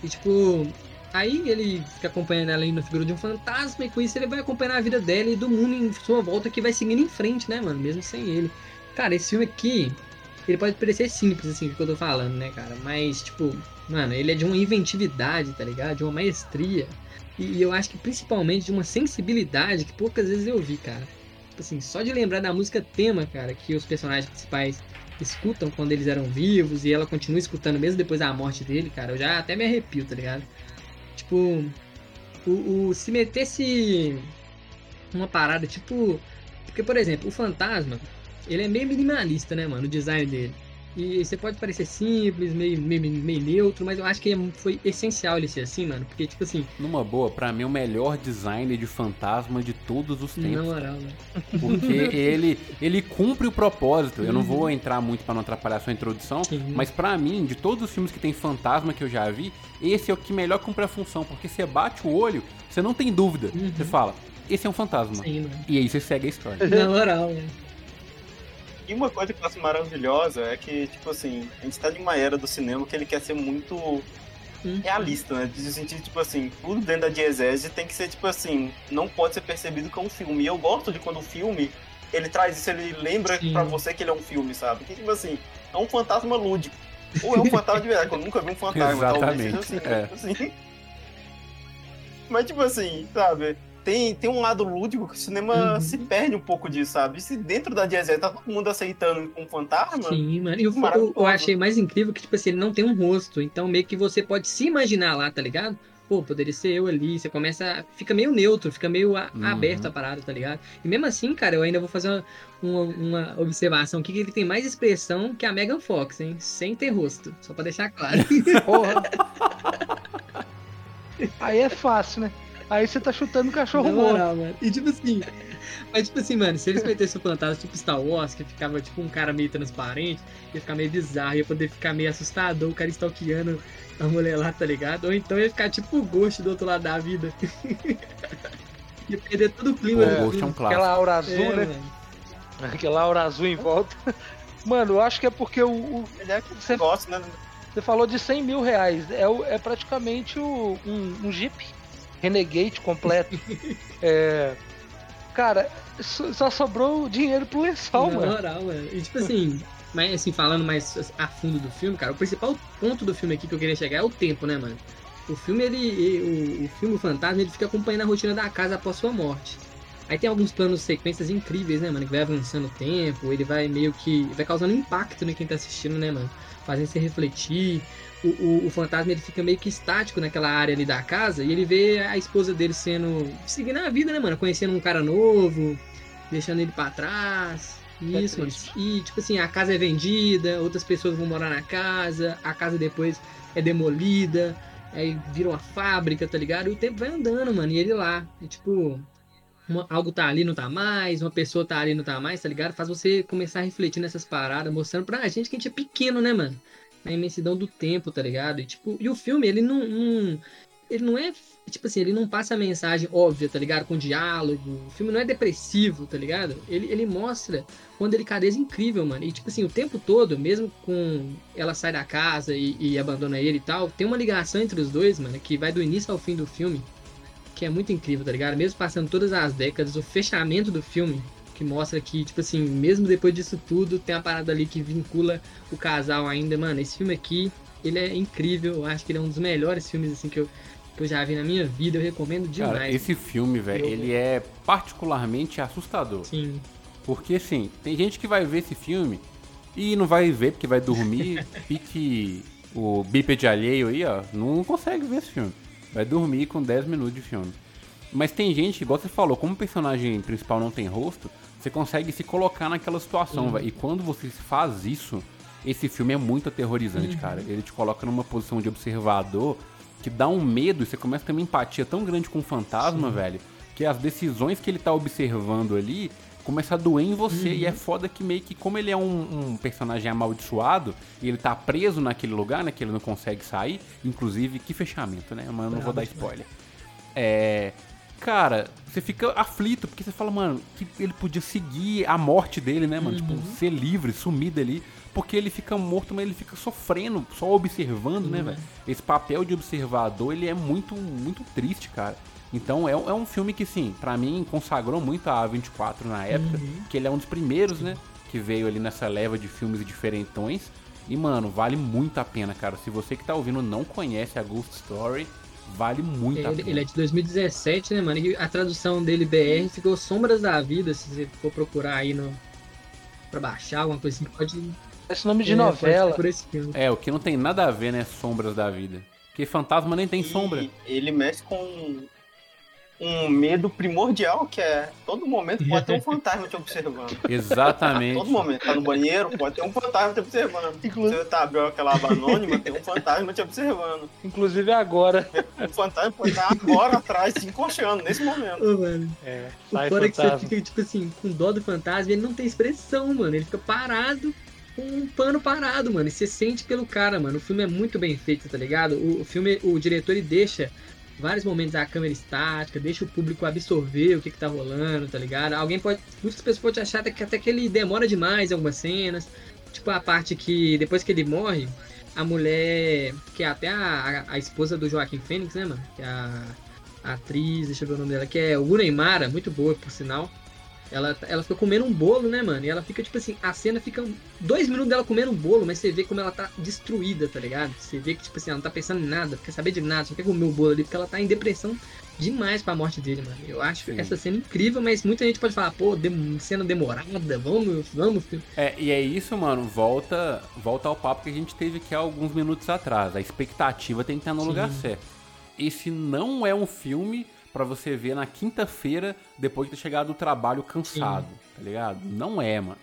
E tipo, aí ele fica acompanhando ela aí na figura de um fantasma, e com isso ele vai acompanhar a vida dela e do mundo em sua volta que vai seguindo em frente, né, mano? Mesmo sem ele. Cara, esse filme aqui, ele pode parecer simples, assim, o que eu tô falando, né, cara? Mas, tipo, mano, ele é de uma inventividade, tá ligado? De uma maestria. E, e eu acho que principalmente de uma sensibilidade que poucas vezes eu vi, cara. Tipo assim, só de lembrar da música tema, cara, que os personagens principais escutam quando eles eram vivos e ela continua escutando mesmo depois da morte dele, cara, eu já até me arrepio, tá ligado? Tipo, o, o, se metesse uma parada tipo. Porque, por exemplo, o fantasma, ele é meio minimalista, né, mano? O design dele. E você pode parecer simples, meio, meio, meio neutro, mas eu acho que foi essencial ele ser assim, mano. Porque, tipo assim.
Numa boa, pra mim, o melhor design de fantasma de todos os tempos.
Na moral, né?
Porque [LAUGHS] ele, ele cumpre o propósito. Eu não vou entrar muito para não atrapalhar a sua introdução,
Sim.
mas pra mim, de todos os filmes que tem fantasma que eu já vi, esse é o que melhor cumpre a função. Porque você bate o olho, você não tem dúvida. Você fala, esse é um fantasma.
Sim, mano.
E aí você segue a história.
Na moral, né?
E uma coisa que eu acho maravilhosa é que, tipo assim, a gente tá de uma era do cinema que ele quer ser muito
Hum.
realista, né? De sentido, tipo assim, tudo dentro da diegese tem que ser, tipo assim, não pode ser percebido como um filme. E eu gosto de quando o filme, ele traz isso, ele lembra
Sim.
pra você que ele é um filme, sabe? Que, tipo assim, é um fantasma lúdico. Ou é um fantasma de verdade, que eu nunca vi um fantasma, talvez seja assim,
Exatamente, é.
tipo assim. Mas, tipo assim, sabe? Tem, tem um lado lúdico que o cinema
Uhum.
se perde um pouco disso, sabe? Se dentro da diegese tá todo mundo aceitando um fantasma,
Sim, mano. E o,
Maravilhoso.
eu, eu achei mais incrível que, tipo assim, ele não tem um rosto. Então, meio que você pode se imaginar lá, tá ligado? Pô, poderia ser eu ali. Você começa. Fica meio neutro, fica meio a-
Uhum.
aberto a parada, tá ligado? E mesmo assim, cara, eu ainda vou fazer uma, uma, uma observação aqui que ele tem mais expressão que a Megan Fox, hein? Sem ter rosto. Só pra deixar claro.
Porra. [LAUGHS] Aí é fácil, né? Aí você tá chutando cachorro
Na
morto.
mano. E tipo assim. [LAUGHS] Mas tipo assim, mano, se eles metessem o fantasma tipo Star Wars, que ficava tipo um cara meio transparente, ia ficar meio bizarro, ia poder ficar meio assustador, o cara stalkeando a mulher lá, tá ligado? Ou então ia ficar tipo o Ghost do outro lado da vida. [LAUGHS] ia perder todo o
O
clima do
Ghost é um
filme.
Aquela
clássico.
aura azul,
É,
né?
mano.
Aquela aura azul em volta. [LAUGHS] Mano, eu acho que é porque o, o-
é aquele
Você-
negócio, né?
você falou de 100 mil reais. É, o- é praticamente o- um, um Jeep Renegade completo. [LAUGHS] É, cara, só sobrou dinheiro pro lençol,
Na
mano.
moral, mano. E tipo assim, mas assim, falando mais a fundo do filme, cara, o principal ponto do filme aqui que eu queria chegar é o tempo, né, mano? O filme, ele. O, o filme o Fantasma, ele fica acompanhando a rotina da casa após sua morte. Aí tem alguns planos sequências incríveis, né, mano? Que vai avançando o tempo, ele vai meio que. vai causando impacto em quem tá assistindo, né, mano? Fazendo você refletir. O, o, o fantasma ele fica meio que estático naquela área ali da casa e ele vê a esposa dele sendo. seguindo a vida, né, mano? Conhecendo um cara novo, deixando ele pra trás. Isso, mano.
triste.
E, tipo assim, a casa é vendida, outras pessoas vão morar na casa, a casa depois é demolida, aí vira uma fábrica, tá ligado? E o tempo vai andando, mano, e ele lá. E, tipo, uma- algo tá ali, não tá mais, uma pessoa tá ali, não tá mais, tá ligado? Faz você começar a refletir nessas paradas, mostrando pra gente que a gente é pequeno, né, mano? Na imensidão do tempo, tá ligado? E, tipo, e o filme, ele não, não- Ele não é. Tipo assim, ele não passa a mensagem óbvia, tá ligado? Com diálogo. O filme não é depressivo, tá ligado? Ele, ele mostra uma delicadeza incrível, mano. E, tipo assim, o tempo todo, mesmo com ela sai da casa e, e abandona ele e tal, tem uma ligação entre os dois, mano, que vai do início ao fim do filme, que é muito incrível, tá ligado? Mesmo passando todas as décadas, o fechamento do filme, que mostra que, tipo assim, mesmo depois disso tudo, tem uma parada ali que vincula o casal ainda, mano. Esse filme aqui, ele é incrível. Eu acho que ele é um dos melhores filmes, assim, que eu, que eu já vi na minha vida. Eu recomendo demais.
Cara, esse filme, velho,
Eu-
ele é particularmente assustador.
Sim.
Porque, assim, tem gente que vai ver esse filme e não vai ver porque vai dormir, [LAUGHS] pique o bípede alheio aí, ó, não consegue ver esse filme. Vai dormir com 10 minutos de filme. Mas tem gente, igual você falou, como o personagem principal não tem rosto, você consegue se colocar naquela situação, velho. E quando você faz isso, esse filme é muito aterrorizante, cara. Ele te coloca numa posição de observador que dá um medo e você começa a ter uma empatia tão grande com o fantasma, velho, que as decisões que ele tá observando ali começa a doer em você. E é foda que meio que, como ele é um, um personagem amaldiçoado, e ele tá preso naquele lugar, né? Que ele não consegue sair. Inclusive, que fechamento, né? Mas eu não vou dar spoiler. É. Cara, você fica aflito, porque você fala, mano, que ele podia seguir a morte dele, né, mano? Tipo, ser livre, sumir dali. Porque ele fica morto, mas ele fica sofrendo, só observando, né,
Sim,
velho? Esse papel de observador, ele é muito, muito triste, cara. Então é, um- é um filme que, sim, pra mim consagrou muito a A24 na época, que ele é um dos primeiros, né, que veio ali nessa leva de filmes diferentões. E, mano, vale muito a pena, cara. Se você que tá ouvindo não conhece a Ghost Story, vale muito a
Ele,
pena.
ele é de 2017, né, mano? E a tradução dele BR ficou Sombras da Vida, se você for procurar aí no. pra baixar, alguma coisa assim, pode.
Esse nome de
é,
novela.
ser por esse filme.
É, o que não tem nada a ver, né? Sombras da vida. Porque fantasma nem tem
E
sombra.
Ele mexe com um medo primordial, que é todo momento pode ter um fantasma te observando. [LAUGHS]
Exatamente.
todo momento. Tá no banheiro, pode ter um fantasma te observando.
Inclusive...
Você tá abrindo aquela aba anônima, tem um fantasma te observando.
Inclusive agora.
O fantasma pode estar agora atrás, se encoxando, nesse momento.
Ô, mano.
É,
O fora é que você fica, tipo assim, com dó do fantasma ele não tem expressão, mano. Ele fica parado com um pano parado, mano. E você sente pelo cara, mano. O filme é muito bem feito, tá ligado? O, o filme, o diretor, ele deixa vários momentos a câmera estática, deixa o público absorver o que, que tá rolando, tá ligado? Alguém pode. Muitas pessoas podem achar até que, até que ele demora demais em algumas cenas. Tipo a parte que depois que ele morre, a mulher. Que é até a, a, a esposa do Joaquim Fênix, né, mano? Que é a, a atriz, deixa eu ver o nome dela, que é o Neymara, muito boa, por sinal. Ela, ela fica comendo um bolo, né, mano? E ela fica, tipo assim, a cena fica dois minutos dela comendo um bolo, mas você vê como ela tá destruída, tá ligado? Você vê que, tipo assim, ela não tá pensando em nada, quer saber de nada, só quer comer o bolo ali, porque ela tá em depressão demais pra morte dele, mano. Eu acho
Sim.
essa cena incrível, mas muita gente pode falar, pô, dem- cena demorada, vamos, vamos. filho.
É, e é isso, mano, volta, volta ao papo que a gente teve aqui há alguns minutos atrás. A expectativa tem que estar no
Sim.
lugar certo. Esse não é um filme pra você ver na quinta-feira depois de ter chegado do trabalho cansado, tá ligado? Não é, mano.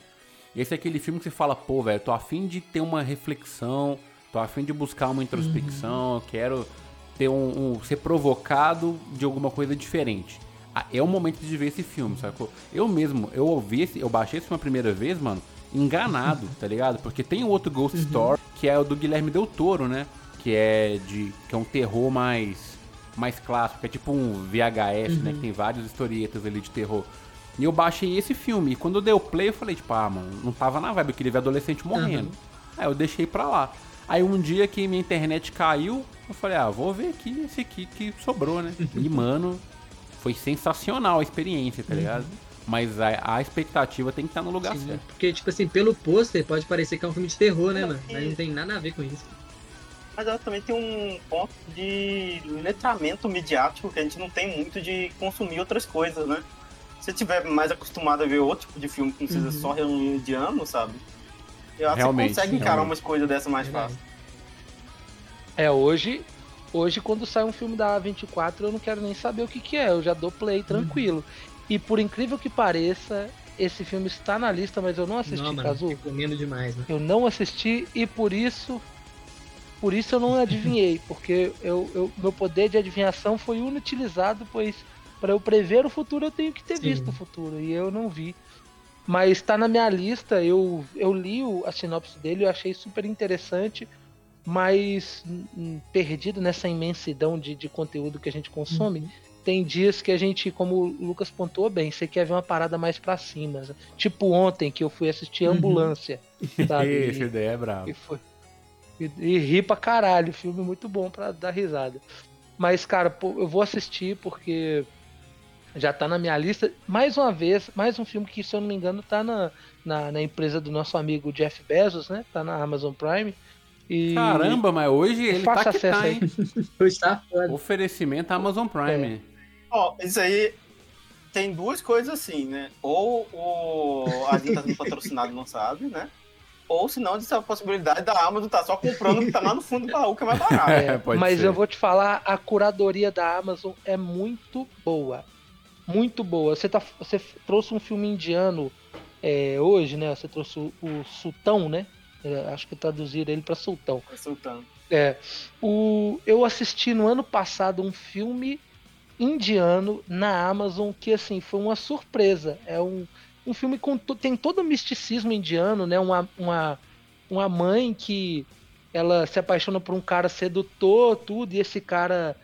Esse é aquele filme que você fala, pô, velho, tô afim de ter uma reflexão, tô afim de buscar uma introspecção, eu quero ter um, um- ser provocado de alguma coisa diferente. Ah, É o momento de ver esse filme, sacou? Eu mesmo, eu ouvi esse, eu baixei esse uma primeira vez, mano, enganado, [LAUGHS] tá ligado? Porque tem outro Ghost Story, que é o do Guilherme Del Toro, né? Que é de que é um terror mais mais clássico, que é tipo um VHS, né, que tem várias historietas ali de terror. E eu baixei esse filme, e quando eu dei o play, eu falei, tipo, ah, mano, não tava na vibe, eu queria ver adolescente morrendo. Aí eu deixei pra lá. Aí um dia que minha internet caiu, eu falei, ah, vou ver aqui esse aqui que sobrou, né? [LAUGHS] E, mano, foi sensacional a experiência, tá ligado? Mas a, a expectativa tem que estar no lugar
Sim,
certo.
Porque, tipo assim, pelo pôster pode parecer que é um filme de terror, né,
Não,
mano? Mas não tem nada a ver com isso.
Mas ela também tem um ponto de letramento midiático que a gente não tem muito de consumir outras coisas, né? Se você tiver mais acostumado a ver outro tipo de filme que não precisa
Uhum.
só reunir de ano, sabe? Eu acho que
Realmente,
você consegue encarar
realmente.
umas coisas dessa mais
Verdade.
fácil.
É, hoje, hoje quando sai um filme da A24, eu não quero nem saber o que, que é, eu já dou play tranquilo. E por incrível que pareça, esse filme está na lista, mas eu não assisti,
Não, mano,
Kazu.
recomendo demais, né?
Eu não assisti e por isso. Por isso eu não adivinhei, porque eu, eu- meu poder de adivinhação foi inutilizado, pois para eu prever o futuro eu tenho que ter
Sim.
visto o futuro, e eu não vi. Mas está na minha lista, eu, eu li o- a sinopse dele, eu achei super interessante, mas hum, perdido nessa imensidão de, de conteúdo que a gente consome, tem dias que a gente, como o Lucas pontuou bem, você quer ver uma parada mais pra cima. Tipo ontem que eu fui assistir
Uhum.
Ambulância. [LAUGHS] Sabe?
Essa ideia é brava.
E foi. E, e ri pra caralho, filme muito bom pra dar risada. Mas, cara, pô, eu vou assistir porque já tá na minha lista. Mais uma vez, mais um filme que, se eu não me engano, tá na, na, na empresa do nosso amigo Jeff Bezos, né? Tá na Amazon Prime. E
Caramba, mas hoje ele
Fácil
tá que
acesso
tá,
aí. [LAUGHS]
Hoje tá.
Oferecimento Amazon Prime.
Ó, isso aí tem duas coisas assim, né? Ou o a gente tá sendo patrocinado e não sabe, né? Ou se não, existe a possibilidade da Amazon tá só comprando o que tá lá no fundo do baú, que é mais barato.
É,
pode
mas
ser.
eu vou te falar, a curadoria da Amazon é muito boa. Muito boa. Você, tá, você trouxe um filme indiano é, hoje, né? Você trouxe o, o Sultão, né? É, acho que traduziram ele para Sultão.
Sultano.
É, o, eu assisti no ano passado um filme indiano na Amazon que assim foi uma surpresa. É um, um filme com tem todo o misticismo indiano, né? Uma, uma, uma mãe que ela se apaixona por um cara sedutor, tudo, e esse cara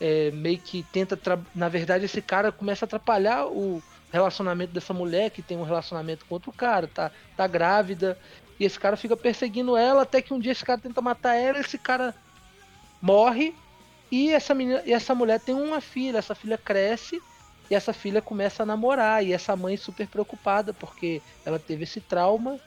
é, meio que tenta. Na verdade, esse cara começa a atrapalhar o relacionamento dessa mulher que tem um relacionamento com outro cara, tá, tá grávida. E esse cara fica perseguindo ela até que um dia esse cara tenta matar ela, esse cara morre e essa menina, e essa mulher tem uma filha, essa filha cresce e essa filha começa a namorar e essa mãe super preocupada porque ela teve esse trauma.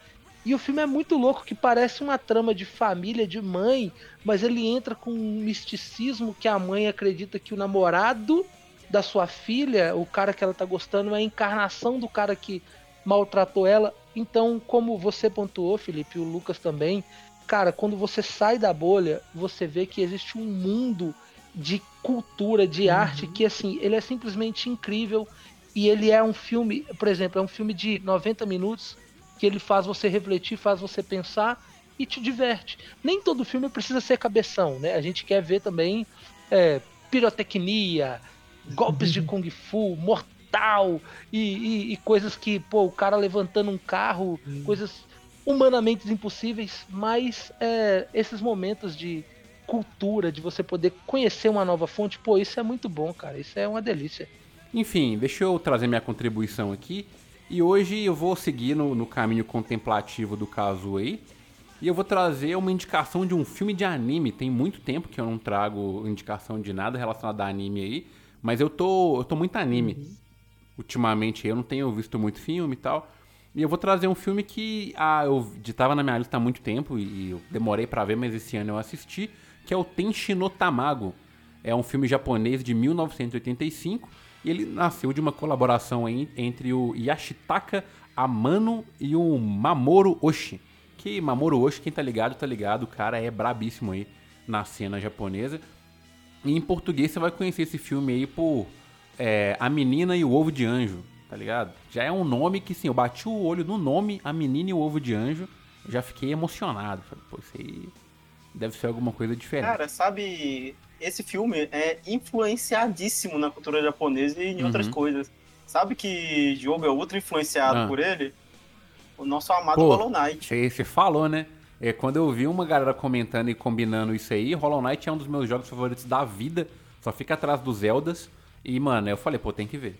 E o filme é muito louco, que parece uma trama de família, de mãe, mas ele entra com um misticismo que a mãe acredita que o namorado da sua filha, o cara que ela tá gostando, é a encarnação do cara que maltratou ela. Então, como você pontuou, Felipe, e o Lucas também, cara, quando você sai da bolha, você vê que existe um mundo de cultura, de uhum. arte, que assim, ele é simplesmente incrível. E ele é um filme, por exemplo, é um filme de 90 minutos que ele faz você refletir, faz você pensar e te diverte. Nem todo filme precisa ser cabeção, né? A gente quer ver também é, pirotecnia, golpes de [LAUGHS] kung fu, mortal e, e, e, coisas que, pô, o cara levantando um carro, hum. coisas humanamente impossíveis, mas é, esses momentos de cultura, de você poder conhecer uma nova fonte, pô, isso é muito bom, cara, isso é uma delícia.
Enfim, deixa eu trazer minha contribuição aqui. E hoje eu vou seguir no, no caminho contemplativo do caso aí. E eu vou trazer uma indicação de um filme de anime. Tem muito tempo que eu não trago indicação de nada relacionado a anime aí. Mas eu tô, eu tô muito anime. Uhum. Ultimamente eu não tenho visto muito filme e tal. E eu vou trazer um filme que ah, eu estava na minha lista há muito tempo e eu demorei para ver, mas esse ano eu assisti, que é o Tenshi no Tamago. É um filme japonês de 1985 e ele nasceu de uma colaboração entre o Yashitaka Amano e o Mamoru Oshii que Mamoru Oshii, quem tá ligado, tá ligado, o cara é brabíssimo aí na cena japonesa. E em português você vai conhecer esse filme aí por é, A Menina e o Ovo de Anjo, tá ligado? Já é um nome que, sim, eu bati o olho no nome A Menina e o Ovo de Anjo, já fiquei emocionado. Falei, pô, isso aí deve ser alguma coisa diferente.
Cara, sabe, esse filme é influenciadíssimo na cultura japonesa e em uhum. outras coisas. Sabe que jogo é ultra influenciado ah. por ele? o nosso amado Pô, Hollow Knight.
Você falou, né? É, quando eu vi uma galera comentando e combinando isso aí, Hollow Knight é um dos meus jogos favoritos da vida. Só fica atrás dos Zeldas. E, mano, eu falei, pô, tem que ver.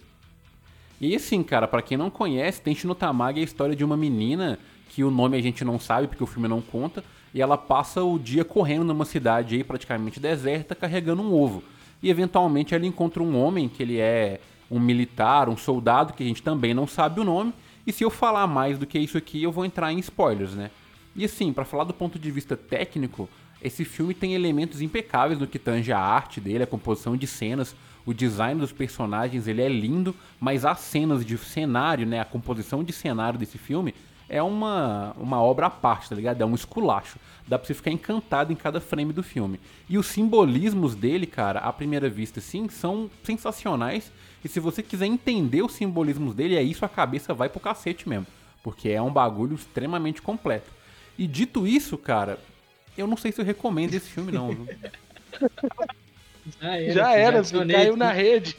E assim, cara, para quem não conhece, tem Tamagi é a história de uma menina que o nome a gente não sabe porque o filme não conta. E ela passa o dia correndo numa cidade aí praticamente deserta, carregando um ovo. E eventualmente ela encontra um homem que ele é um militar, um soldado, que a gente também não sabe o nome e se eu falar mais do que isso aqui, eu vou entrar em spoilers, né? E assim, para falar do ponto de vista técnico, esse filme tem elementos impecáveis no que tange a arte dele, a composição de cenas, o design dos personagens, ele é lindo, mas as cenas de cenário, né, a composição de cenário desse filme é uma, uma obra à parte, tá ligado? É um esculacho. Dá pra você ficar encantado em cada frame do filme. E os simbolismos dele, cara, à primeira vista, sim, são sensacionais e se você quiser entender os simbolismos dele, aí sua cabeça vai pro cacete mesmo. Porque é um bagulho extremamente completo. E dito isso, cara, eu não sei se eu recomendo esse filme, não. [LAUGHS]
já era, já era já caiu na rede.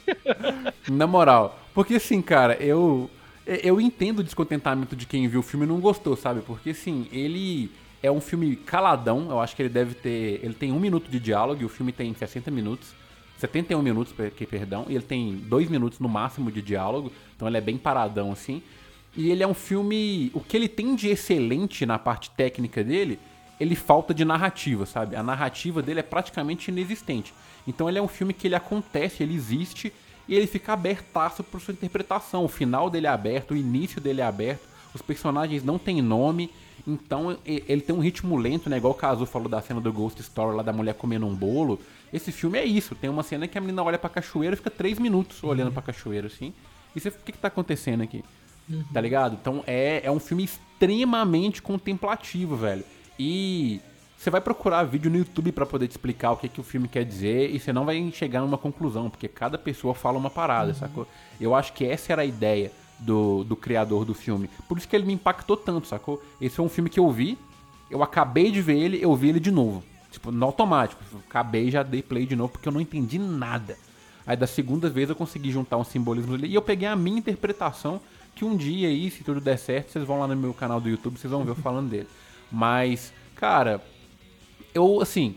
na moral. Porque assim, cara, eu. Eu entendo o descontentamento de quem viu o filme e não gostou, sabe? Porque assim, ele é um filme caladão. Eu acho que ele deve ter. Ele tem um minuto de diálogo e o filme tem 60 minutos. 71 minutos, perdão, e ele tem dois minutos no máximo de diálogo, então ele é bem paradão assim. E ele é um filme. O que ele tem de excelente na parte técnica dele, ele falta de narrativa, sabe? A narrativa dele é praticamente inexistente. Então ele é um filme que ele acontece, ele existe e ele fica abertaço por sua interpretação. O final dele é aberto, o início dele é aberto, os personagens não têm nome. Então ele tem um ritmo lento, né? Igual o Kazu falou da cena do Ghost Story lá da mulher comendo um bolo. Esse filme é isso. Tem uma cena que a menina olha pra cachoeira e fica três minutos olhando uhum. pra cachoeira, assim. E você, o que, que tá acontecendo aqui? Uhum. Tá ligado? Então é, é um filme extremamente contemplativo, velho. E você vai procurar vídeo no YouTube para poder te explicar o que, que o filme quer dizer e você não vai chegar numa conclusão, porque cada pessoa fala uma parada, uhum. sacou? Eu acho que essa era a ideia do, do criador do filme. Por isso que ele me impactou tanto, sacou? Esse foi um filme que eu vi, eu acabei de ver ele, eu vi ele de novo. Tipo, no automático. Acabei já dei play de novo porque eu não entendi nada. Aí da segunda vez eu consegui juntar um simbolismo ali e eu peguei a minha interpretação que um dia aí, se tudo der certo, vocês vão lá no meu canal do YouTube, vocês vão ver eu falando dele. Mas, cara, eu assim,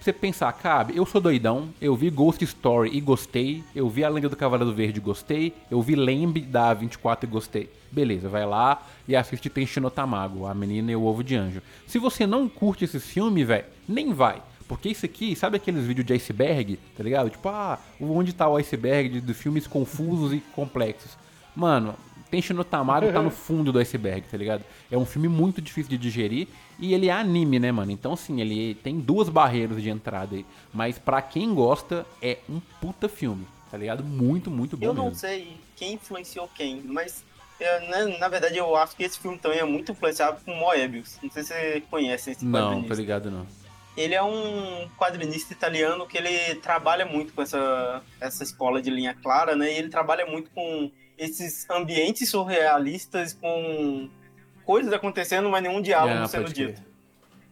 você pensar, cabe, eu sou doidão, eu vi Ghost Story e gostei, eu vi A Lenda do Cavaleiro Verde e gostei, eu vi Lembre da 24 e gostei. Beleza, vai lá e assiste Tenshino Tamago, A Menina e o Ovo de Anjo. Se você não curte esse filme, velho, nem vai. Porque isso aqui, sabe aqueles vídeos de iceberg, tá ligado? Tipo, ah, onde tá o iceberg de, de filmes confusos e complexos. Mano, Tenchi no Tamago tá no [LAUGHS] fundo do iceberg, tá ligado? É um filme muito difícil de digerir e ele é anime, né, mano? Então, assim, ele tem duas barreiras de entrada aí. Mas para quem gosta, é um puta filme, tá ligado? Muito, muito bom
Eu
não
mesmo. sei quem influenciou quem, mas eu, né, na verdade eu acho que esse filme também é muito influenciado por Moebius. Não sei se você conhece esse
Não, tô ligado não.
ele é um quadrinista italiano que ele trabalha muito com essa, essa escola de linha clara, né? E ele trabalha muito com esses ambientes surrealistas, com coisas acontecendo, mas nenhum diálogo
Ah,
sendo
crer.
dito.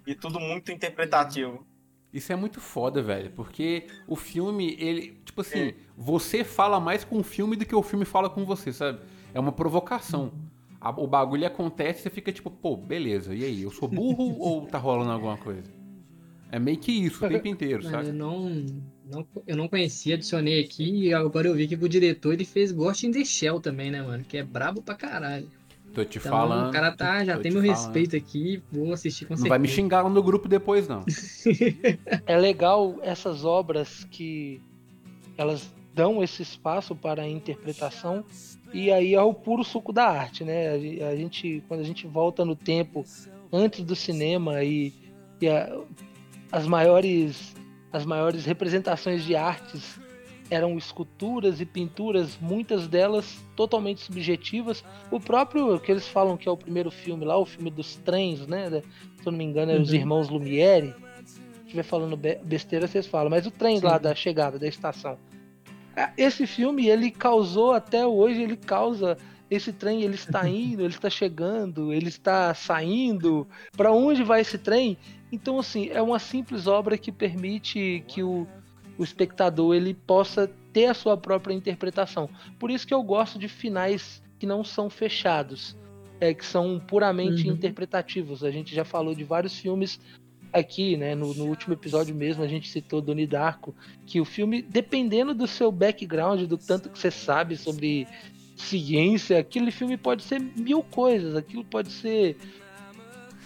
E tudo muito interpretativo.
Isso é muito foda, velho, porque o filme, ele, tipo assim,
É.
você fala mais com o filme do que o filme fala com você, sabe? É uma provocação. O bagulho acontece e você fica tipo, pô, beleza, e aí? Eu sou burro [LAUGHS] ou tá rolando alguma coisa? É meio que isso o tempo inteiro,
Mano, eu
sabe?
não, não, eu não conhecia, adicionei aqui e agora eu vi que o diretor ele fez Ghost in the Shell também, né, mano? Que é brabo pra caralho.
Tô te
Então
falando.
o cara tá, já
tô
tem
te
meu
falando.
respeito aqui, vou assistir com
Não
certeza.
vai me xingar lá no grupo depois, não. [LAUGHS]
É legal essas obras que elas dão esse espaço para a interpretação e aí é o puro suco da arte, né? A gente, quando a gente volta no tempo antes do cinema e, e a- as maiores as maiores representações de artes eram esculturas e pinturas, muitas delas totalmente subjetivas. O próprio que eles falam que é o primeiro filme lá, o filme dos trens, né? da- Se eu não me engano, é os
Uhum.
irmãos Lumière. Se estiver falando be- besteira, vocês falam. Mas o trem
Sim.
lá da chegada da estação. Ah, Esse filme, ele causou até hoje, ele causa. Esse trem, ele está [LAUGHS] indo, ele está chegando, ele está saindo. Para onde vai esse trem? Então, assim, é uma simples obra que permite que o, o espectador ele possa ter a sua própria interpretação. Por isso que eu gosto de finais que não são fechados, é, que são puramente
Uhum.
interpretativos. A gente já falou de vários filmes aqui, né? No, no último episódio mesmo a gente citou Doni Darko, que o filme, dependendo do seu background, do tanto que você sabe sobre ciência, aquele filme pode ser mil coisas, aquilo pode ser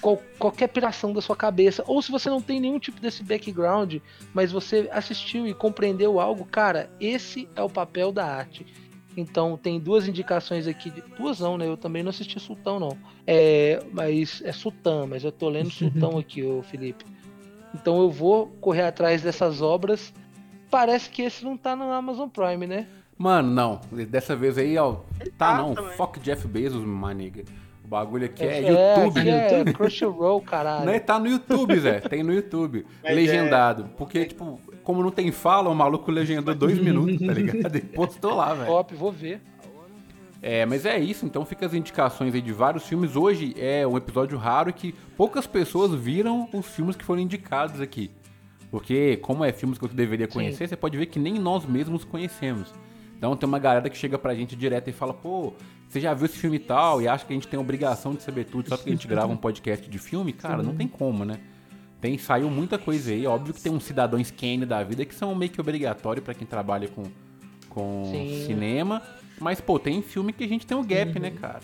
qual- qualquer piração da sua cabeça. Ou se você não tem nenhum tipo desse background, mas você assistiu e compreendeu algo, cara, esse é o papel da arte. Então tem duas indicações aqui, de- duas não, né? Eu também não assisti Sultão, não. É, mas é Sultão, mas eu tô lendo Sultão [LAUGHS] aqui, ô Felipe. Então eu vou correr atrás dessas obras. Parece que esse não tá no Amazon Prime, né?
Mano, não. Dessa vez aí, ó. Tá
tá
não.
também.
Fuck Jeff Bezos, maniga. O bagulho aqui é,
é,
YouTube.
aqui é Crunchyroll, caralho.
Não é, tá no YouTube, Zé. Tem no YouTube. [LAUGHS]
Mas
legendado. Porque, tipo, como não tem fala, o maluco legendou dois minutos, tá ligado? [LAUGHS] E postou lá, velho.
Top, vou ver.
É, mas é isso, então fica as indicações aí de vários filmes. Hoje é um episódio raro que poucas pessoas viram os filmes que foram indicados aqui. Porque, como é filmes que você deveria conhecer, você pode ver que nem nós mesmos conhecemos. Então tem uma galera que chega pra gente direto e fala, pô, você já viu esse filme e tal, e acha que a gente tem obrigação de saber tudo só porque a gente grava um podcast de filme? Cara, não tem como, né? Tem, saiu muita coisa aí. Óbvio que tem uns cidadãos Kane da vida que são meio que obrigatórios pra quem trabalha com, com
Sim.
cinema. Mas, pô, tem filme que a gente tem o gap, né, cara?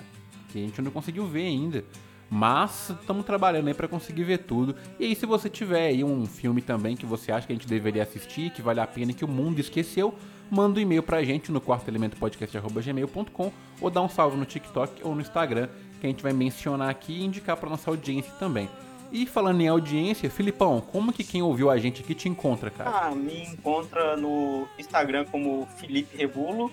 Que a gente não conseguiu ver ainda. Mas estamos trabalhando aí pra conseguir ver tudo. E aí, se você tiver aí um filme também que você acha que a gente deveria assistir, que vale a pena e que o mundo esqueceu, manda um e-mail pra gente no quartoelementopodcast.gmail.com ou dá um salve no TikTok ou no Instagram, que a gente vai mencionar aqui e indicar pra nossa audiência também. E falando em audiência, Filipão, como que quem ouviu a gente aqui te encontra, cara?
Ah, me encontra no Instagram como Felipe Rebulo.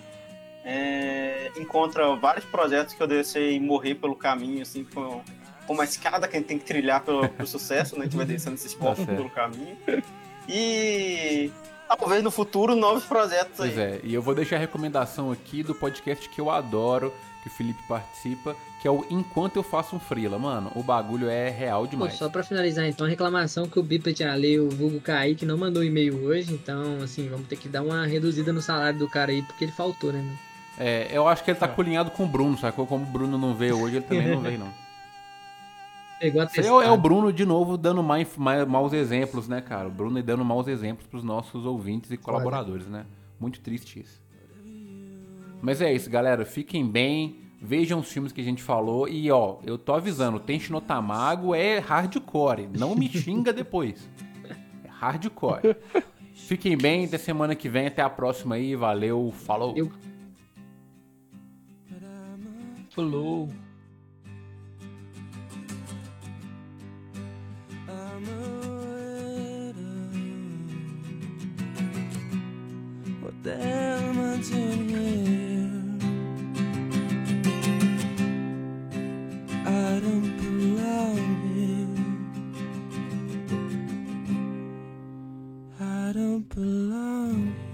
É, encontra vários projetos que eu deixei morrer pelo caminho, assim, com, com uma escada que a gente tem que trilhar pelo, pro sucesso, né? A gente vai descendo esses pontos
certo.
pelo caminho. E talvez no futuro novos projetos aí.
Pois é, e eu vou deixar a recomendação aqui do podcast que eu adoro, que o Felipe participa, que é o Enquanto Eu Faço um Frila. Mano, o bagulho é real
Pô,
demais.
só pra finalizar, então, a reclamação que o Bipet Ale, o vulgo Kaique, não mandou e-mail hoje, então, assim, vamos ter que dar uma reduzida no salário do cara aí, porque ele faltou, né, mano?
É, eu acho que ele tá colinhado com o Bruno, sacou? Como o Bruno não veio hoje, ele também [LAUGHS] não veio, não.
Pegou a
é, o- é Bruno de novo dando mais, mais, maus exemplos, né, cara? O Bruno dando maus exemplos pros nossos ouvintes e colaboradores, né? Muito triste isso. Mas é isso, galera. Fiquem bem. Vejam os filmes que a gente falou. E, ó, eu tô avisando: no Tamago é hardcore. Não me xinga depois. É hardcore. Fiquem bem. Até semana que vem. Até a próxima aí. Valeu. Falou.
Eu-
Falou.
I. What am I doing here? I don't belong here. I don't belong here.